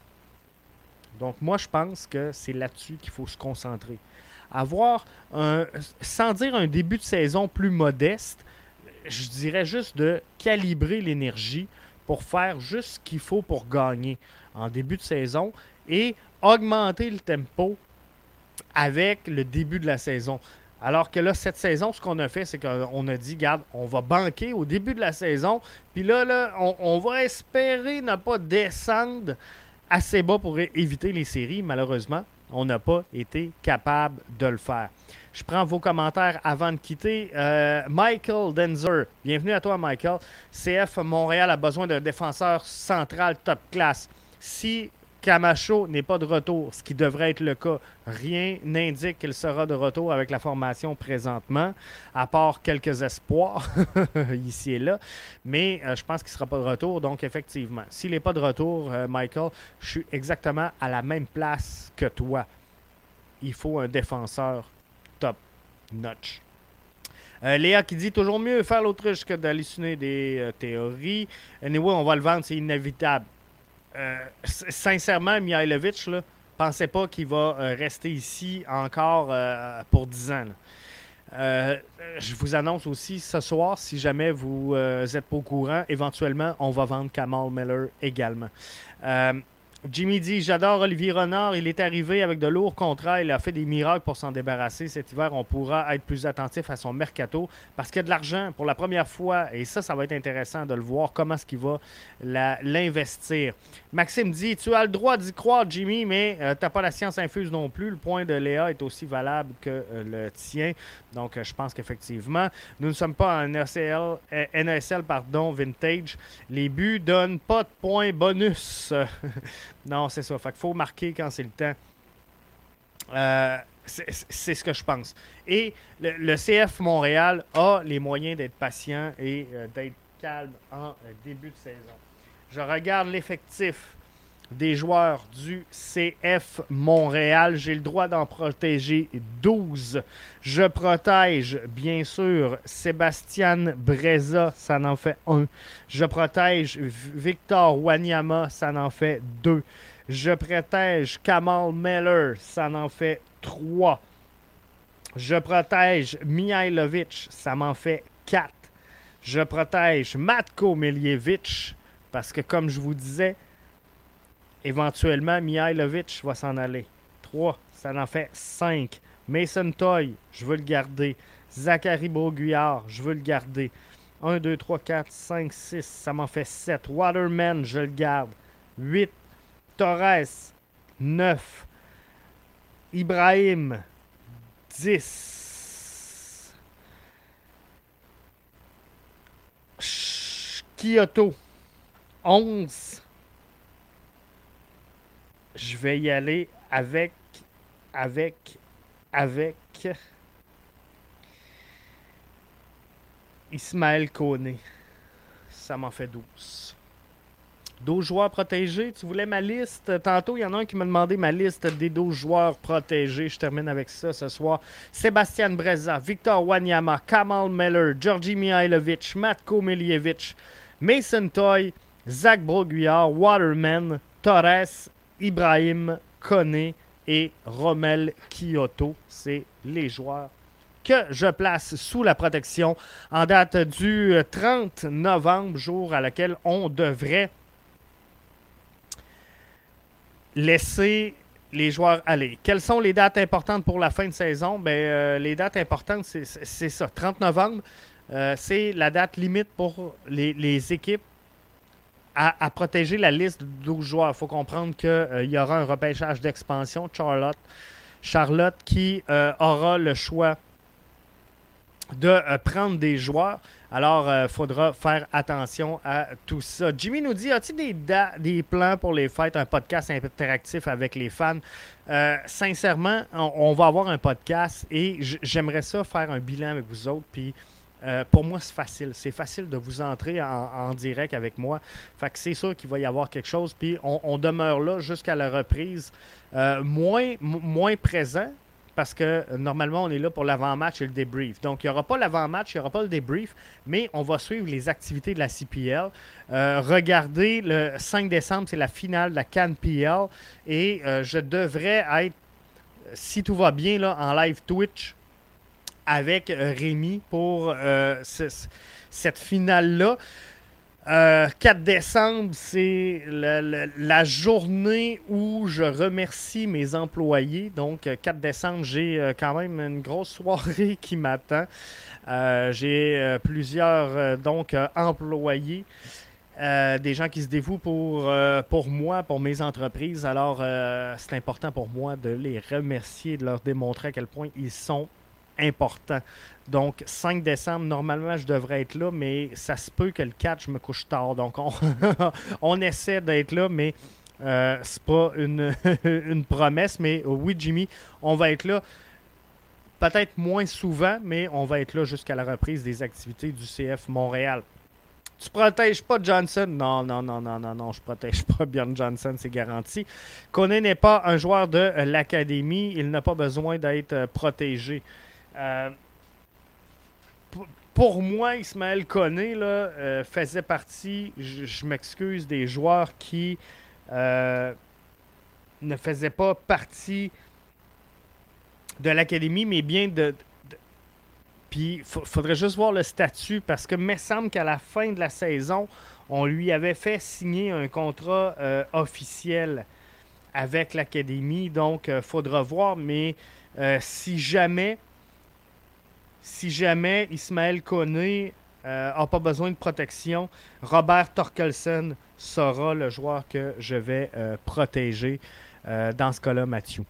Donc, moi, je pense que c'est là-dessus qu'il faut se concentrer. Avoir, un, sans dire un début de saison plus modeste, je dirais juste de calibrer l'énergie pour faire juste ce qu'il faut pour gagner en début de saison et augmenter le tempo avec le début de la saison. Alors que là, cette saison, ce qu'on a fait, c'est qu'on a dit, garde, on va banquer au début de la saison. Puis là, là on, va espérer ne pas descendre assez bas pour éviter les séries. Malheureusement, on n'a pas été capable de le faire. Je prends vos commentaires avant de quitter. Euh, Michael Denzer, bienvenue à toi, Michael. CF Montréal a besoin d'un défenseur central top classe. Si Camacho n'est pas de retour, ce qui devrait être le cas. Rien n'indique qu'il sera de retour avec la formation présentement, à part quelques espoirs (laughs) ici et là. Mais euh, je pense qu'il ne sera pas de retour. Donc, effectivement, s'il n'est pas de retour, euh, Michael, je suis exactement à la même place que toi. Il faut un défenseur top notch. Euh, Léa qui dit toujours mieux faire l'autruche que d'halluciner des théories. Anyway, on va le vendre, c'est inévitable. Euh, sincèrement, Mihailovic, ne pensait pas qu'il va euh, rester ici encore euh, pour 10 ans. je vous annonce aussi ce soir, si jamais vous êtes pas au courant, éventuellement, on va vendre Kamal Miller également. Jimmy dit J'adore Olivier Renard. Il est arrivé avec de lourds contrats. Il a fait des miracles pour s'en débarrasser. Cet hiver, on pourra être plus attentif à son mercato parce qu'il y a de l'argent pour la première fois. Et ça, ça va être intéressant de le voir, comment est-ce qu'il va l'investir. Maxime dit Tu as le droit d'y croire, Jimmy, mais euh, tu n'as pas la science infuse non plus. Le point de Léa est aussi valable que euh, le tien. Donc, euh, je pense qu'effectivement, nous ne sommes pas en NSL, NSL pardon, vintage. Les buts donnent pas de points bonus. (laughs) Non, c'est ça. Fait faut marquer quand c'est le temps. Euh, c'est ce que je pense. Et le, CF Montréal a les moyens d'être patient et euh, d'être calme en euh, début de saison. Je regarde l'effectif des joueurs du CF Montréal. J'ai le droit d'en protéger 12. Je protège, bien sûr, Sébastien Breza, ça en fait un. Je protège Victor Wanyama, ça en fait deux. Je protège Kamal Meller, ça en fait trois. Je protège Mihailovic, ça m'en fait quatre. Je protège Matko Miljevic, parce que comme je vous disais, Éventuellement, Mihailovic va s'en aller. 3, ça en fait 5. Mason Toy, je veux le garder. Zachary Broguillard, je veux le garder. 1, 2, 3, 4, 5, 6, ça m'en fait 7. Waterman, je le garde. 8. Torres, 9. Ibrahim, 10. Kyoto, 11 je vais y aller avec, avec, avec Ismaël Kone. Ça m'en fait 12. 12 joueurs protégés. Tu voulais ma liste? Tantôt, il y en a un qui m'a demandé ma liste des 12 joueurs protégés. Je termine avec ça ce soir. Sébastien Breza, Victor Wanyama, Kamal Meller, Georgi Mihailovic, Matko Miljevic, Mason Toy, Zach Broguillard, Waterman, Torres, Ibrahim Kone et Romel Kyoto. C'est les joueurs que je place sous la protection en date du 30 novembre, jour à laquelle on devrait laisser les joueurs aller. Quelles sont les dates importantes pour la fin de saison? Ben, euh, les dates importantes, c'est ça. 30 novembre, euh, c'est la date limite pour les équipes à, protéger la liste de 12 joueurs. Il faut comprendre qu'il euh, y aura un repêchage d'expansion. Charlotte, Charlotte qui euh, aura le choix de prendre des joueurs. Alors, il faudra faire attention à tout ça. Jimmy nous dit, as-tu des, plans pour les fêtes, un podcast interactif avec les fans? sincèrement, on, va avoir un podcast et j'aimerais ça faire un bilan avec vous autres. Puis euh, pour moi, c'est facile. C'est facile de vous entrer en, direct avec moi. Fait que c'est sûr qu'il va y avoir quelque chose. Puis on, demeure là jusqu'à la reprise. Euh, moins, moins présent, parce que normalement, on est là pour l'avant-match et le débrief. Donc, il n'y aura pas l'avant-match, il n'y aura pas le débrief, mais on va suivre les activités de la CPL. Euh, regardez, le 5 décembre, c'est la finale de la Cannes PL et je devrais être, si tout va bien, là, en live Twitch avec euh, Rémi pour euh, cette finale-là. 4 euh, décembre, c'est la, journée où je remercie mes employés. Donc, 4 décembre, j'ai quand même une grosse soirée (laughs) qui m'attend. j'ai plusieurs donc employés. des gens qui se dévouent pour, pour moi, pour mes entreprises. Alors, c'est important pour moi de les remercier, de leur démontrer à quel point ils sont important. Donc, 5 décembre, normalement, je devrais être là, mais ça se peut que le 4, je me couche tard. Donc, on, (laughs) on essaie d'être là, mais euh, c'est pas une, (laughs) une, promesse. Mais oui, Jimmy, on va être là. Peut-être moins souvent, mais on va être là jusqu'à la reprise des activités du CF Montréal. Tu protèges pas Johnson? Non, non, non, non, non, non, je protège pas (laughs) Bjorn Johnson, c'est garanti. Kone n'est pas un joueur de l'académie, il n'a pas besoin d'être euh, protégé. Euh, pour moi, Ismaël Koné euh, faisait partie, je, m'excuse, des joueurs qui euh, ne faisaient pas partie de l'académie, mais bien de. puis il faudrait juste voir le statut parce que me semble qu'à la fin de la saison, on lui avait fait signer un contrat officiel avec l'académie. Donc, il faudra voir, mais si jamais si jamais Ismaël Koné n'a euh, pas besoin de protection, Robert Torkelsen sera le joueur que je vais euh, protéger euh, dans ce cas-là, Mathieu.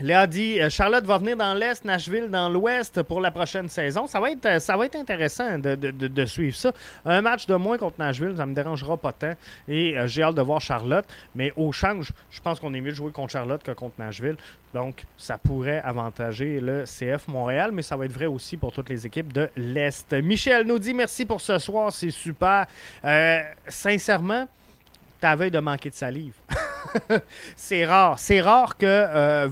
Léa dit Charlotte va venir dans l'Est, Nashville dans l'Ouest pour la prochaine saison. Ça va être, ça va être intéressant de, suivre ça. Un match de moins contre Nashville, ça ne me dérangera pas tant. Et j'ai hâte de voir Charlotte. Mais au change, je pense qu'on est mieux de jouer contre Charlotte que contre Nashville. Donc, ça pourrait avantager le CF Montréal, mais ça va être vrai aussi pour toutes les équipes de l'Est. Michel nous dit merci pour ce soir, c'est super. Euh, sincèrement, ta veille de manquer de salive. (laughs) (laughs) c'est rare. C'est rare qu'on euh,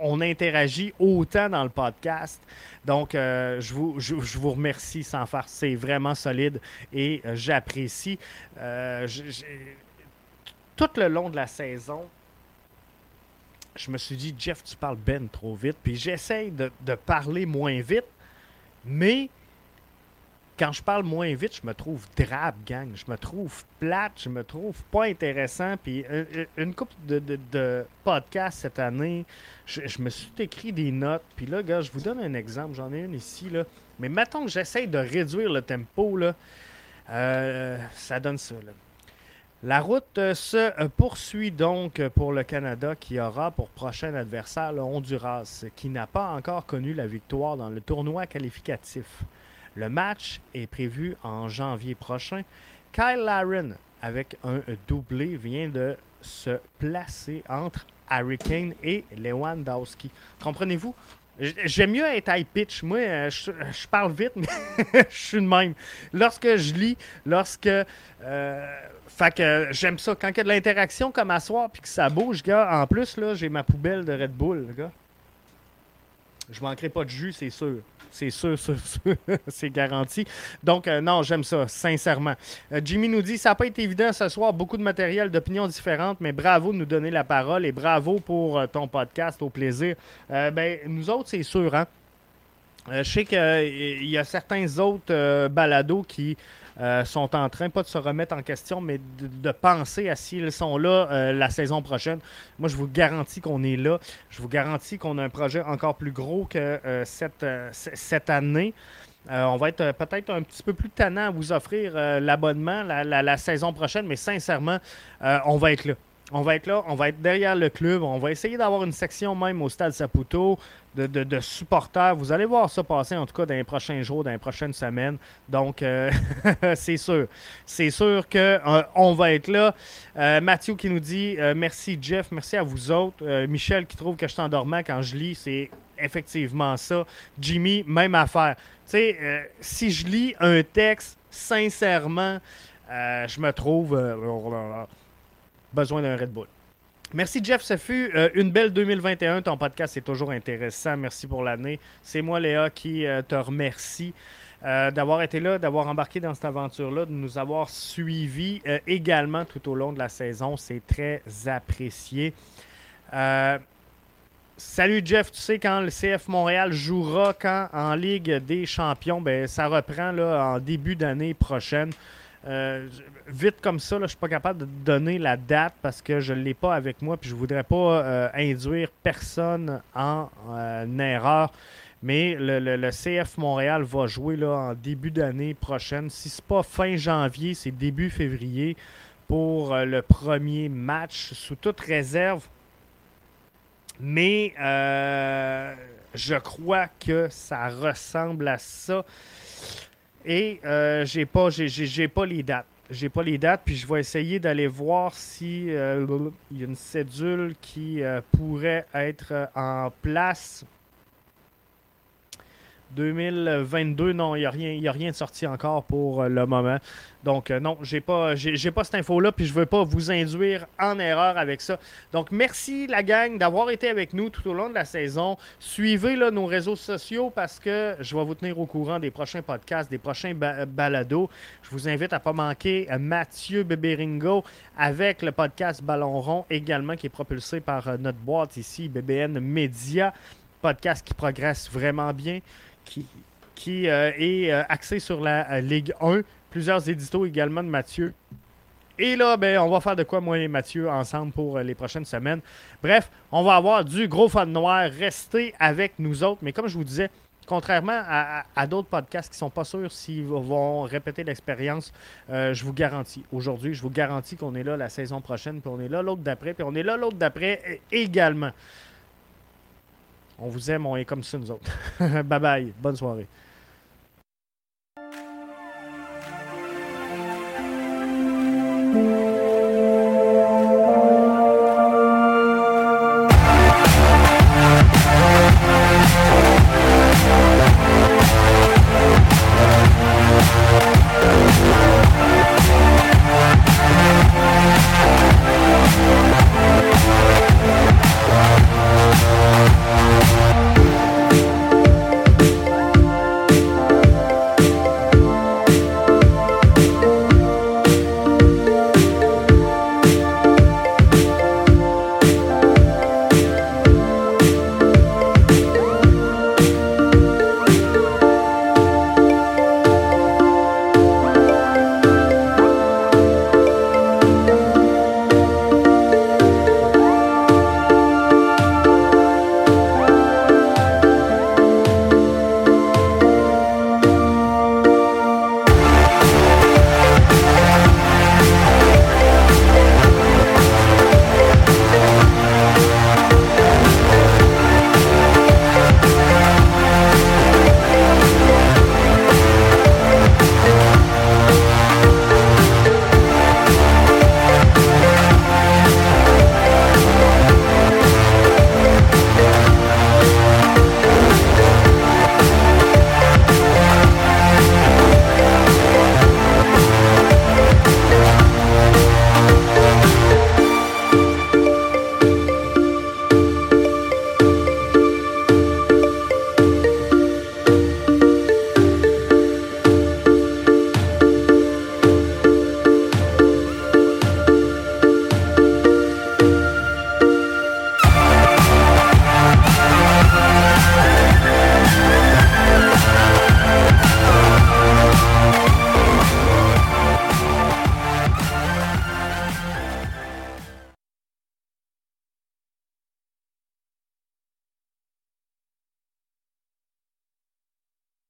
on interagit autant dans le podcast. Donc, euh, je, vous, je, vous remercie sans farce. C'est vraiment solide et j'apprécie. tout le long de la saison, je me suis dit, Jeff, tu parles ben trop vite. Puis j'essaye de, parler moins vite, mais quand je parle moins vite, je me trouve drabe, gang. Je me trouve plate, je me trouve pas intéressant. Puis une, couple de, podcasts cette année, je, me suis écrit des notes. Puis là, gars, je vous donne un exemple. J'en ai une ici, là. Mais mettons que j'essaye de réduire le tempo, là. Euh, ça donne ça. La route se poursuit donc pour le Canada qui aura pour prochain adversaire le Honduras, qui n'a pas encore connu la victoire dans le tournoi qualificatif. Le match est prévu en janvier prochain. Kyle Laren, avec un doublé, vient de se placer entre Harry Kane et Lewandowski. Comprenez-vous? J'aime mieux être high pitch. Moi, euh, je, parle vite, mais (laughs) je suis le même. Lorsque je lis, lorsque euh, fait que j'aime ça. Quand il y a de l'interaction comme à soir puis que ça bouge, gars, en plus, là, j'ai ma poubelle de Red Bull, gars. Je manquerai pas de jus, c'est sûr. C'est (laughs) sûr, sûr, c'est garanti. Donc, euh, non, j'aime ça, sincèrement. Euh, Jimmy nous dit ça n'a pas été évident ce soir, beaucoup de matériel, d'opinions différentes, mais bravo de nous donner la parole et bravo pour ton podcast, au plaisir. ben, nous autres, c'est sûr, hein. Je sais qu'il y a certains autres balados qui euh, sont en train, pas de se remettre en question, mais de, penser à s'ils sont là euh, la saison prochaine. Moi, je vous garantis qu'on est là. Je vous garantis qu'on a un projet encore plus gros que euh, cette, cette année. on va être peut-être un petit peu plus tannant à vous offrir l'abonnement la, saison prochaine, mais sincèrement, on va être là. On va être là, on va être derrière le club. On va essayer d'avoir une section même au stade Saputo de, supporters. Vous allez voir ça passer en tout cas dans les prochains jours, dans les prochaines semaines. Donc, euh, (laughs) c'est sûr. C'est sûr qu'on euh, va être là. Euh, Mathieu qui nous dit merci Jeff, merci à vous autres. Michel qui trouve que je t'endormais quand je lis, c'est effectivement ça. Jimmy, même affaire. Tu sais, si je lis un texte, sincèrement, je me trouve besoin d'un Red Bull. Merci Jeff, ça fut euh, une belle 2021. Ton podcast est toujours intéressant. Merci pour l'année. C'est moi Léa qui euh, te remercie euh, d'avoir été là, d'avoir embarqué dans cette aventure-là, de nous avoir suivis également tout au long de la saison. C'est très apprécié. Salut Jeff, tu sais quand le CF Montréal jouera en Ligue des Champions, ben ça reprend là, en début d'année prochaine. Euh, vite comme ça, je ne suis pas capable de donner la date parce que je ne l'ai pas avec moi puis je ne voudrais pas euh, induire personne en euh, erreur. Mais le, CF Montréal va jouer là, en début d'année prochaine. Si ce n'est pas fin janvier, c'est début février pour le premier match sous toute réserve. Mais je crois que ça ressemble à ça. Et euh, j'ai pas, j'ai, pas les dates. J'ai pas les dates, puis je vais essayer d'aller voir si euh, il y a une cédule qui euh, pourrait être en place 2022, non, il n'y a, rien, a rien de sorti encore pour euh, le moment. Donc, euh, non, j'ai pas, pas cette info-là, puis je veux pas vous induire en erreur avec ça. Donc, merci la gang d'avoir été avec nous tout au long de la saison. Suivez là, nos réseaux sociaux parce que je vais vous tenir au courant des prochains podcasts, des prochains balados. Je vous invite à ne pas manquer euh, Mathieu Bébéringo avec le podcast Ballon Rond également qui est propulsé par notre boîte ici, BBN Media. Podcast qui progresse vraiment bien qui, euh, est euh, axé sur la euh, Ligue 1. Plusieurs éditos également de Mathieu. Et là, ben, on va faire de quoi, moi et Mathieu, ensemble pour les prochaines semaines. Bref, on va avoir du gros fun noir. Restez avec nous autres. Mais comme je vous disais, contrairement à, d'autres podcasts qui ne sont pas sûrs s'ils vont répéter l'expérience, je vous garantis, aujourd'hui, je vous garantis qu'on est là la saison prochaine, puis on est là l'autre d'après, puis on est là l'autre d'après également. On vous aime, on est comme ça, nous autres. (laughs) bye bye. Bonne soirée.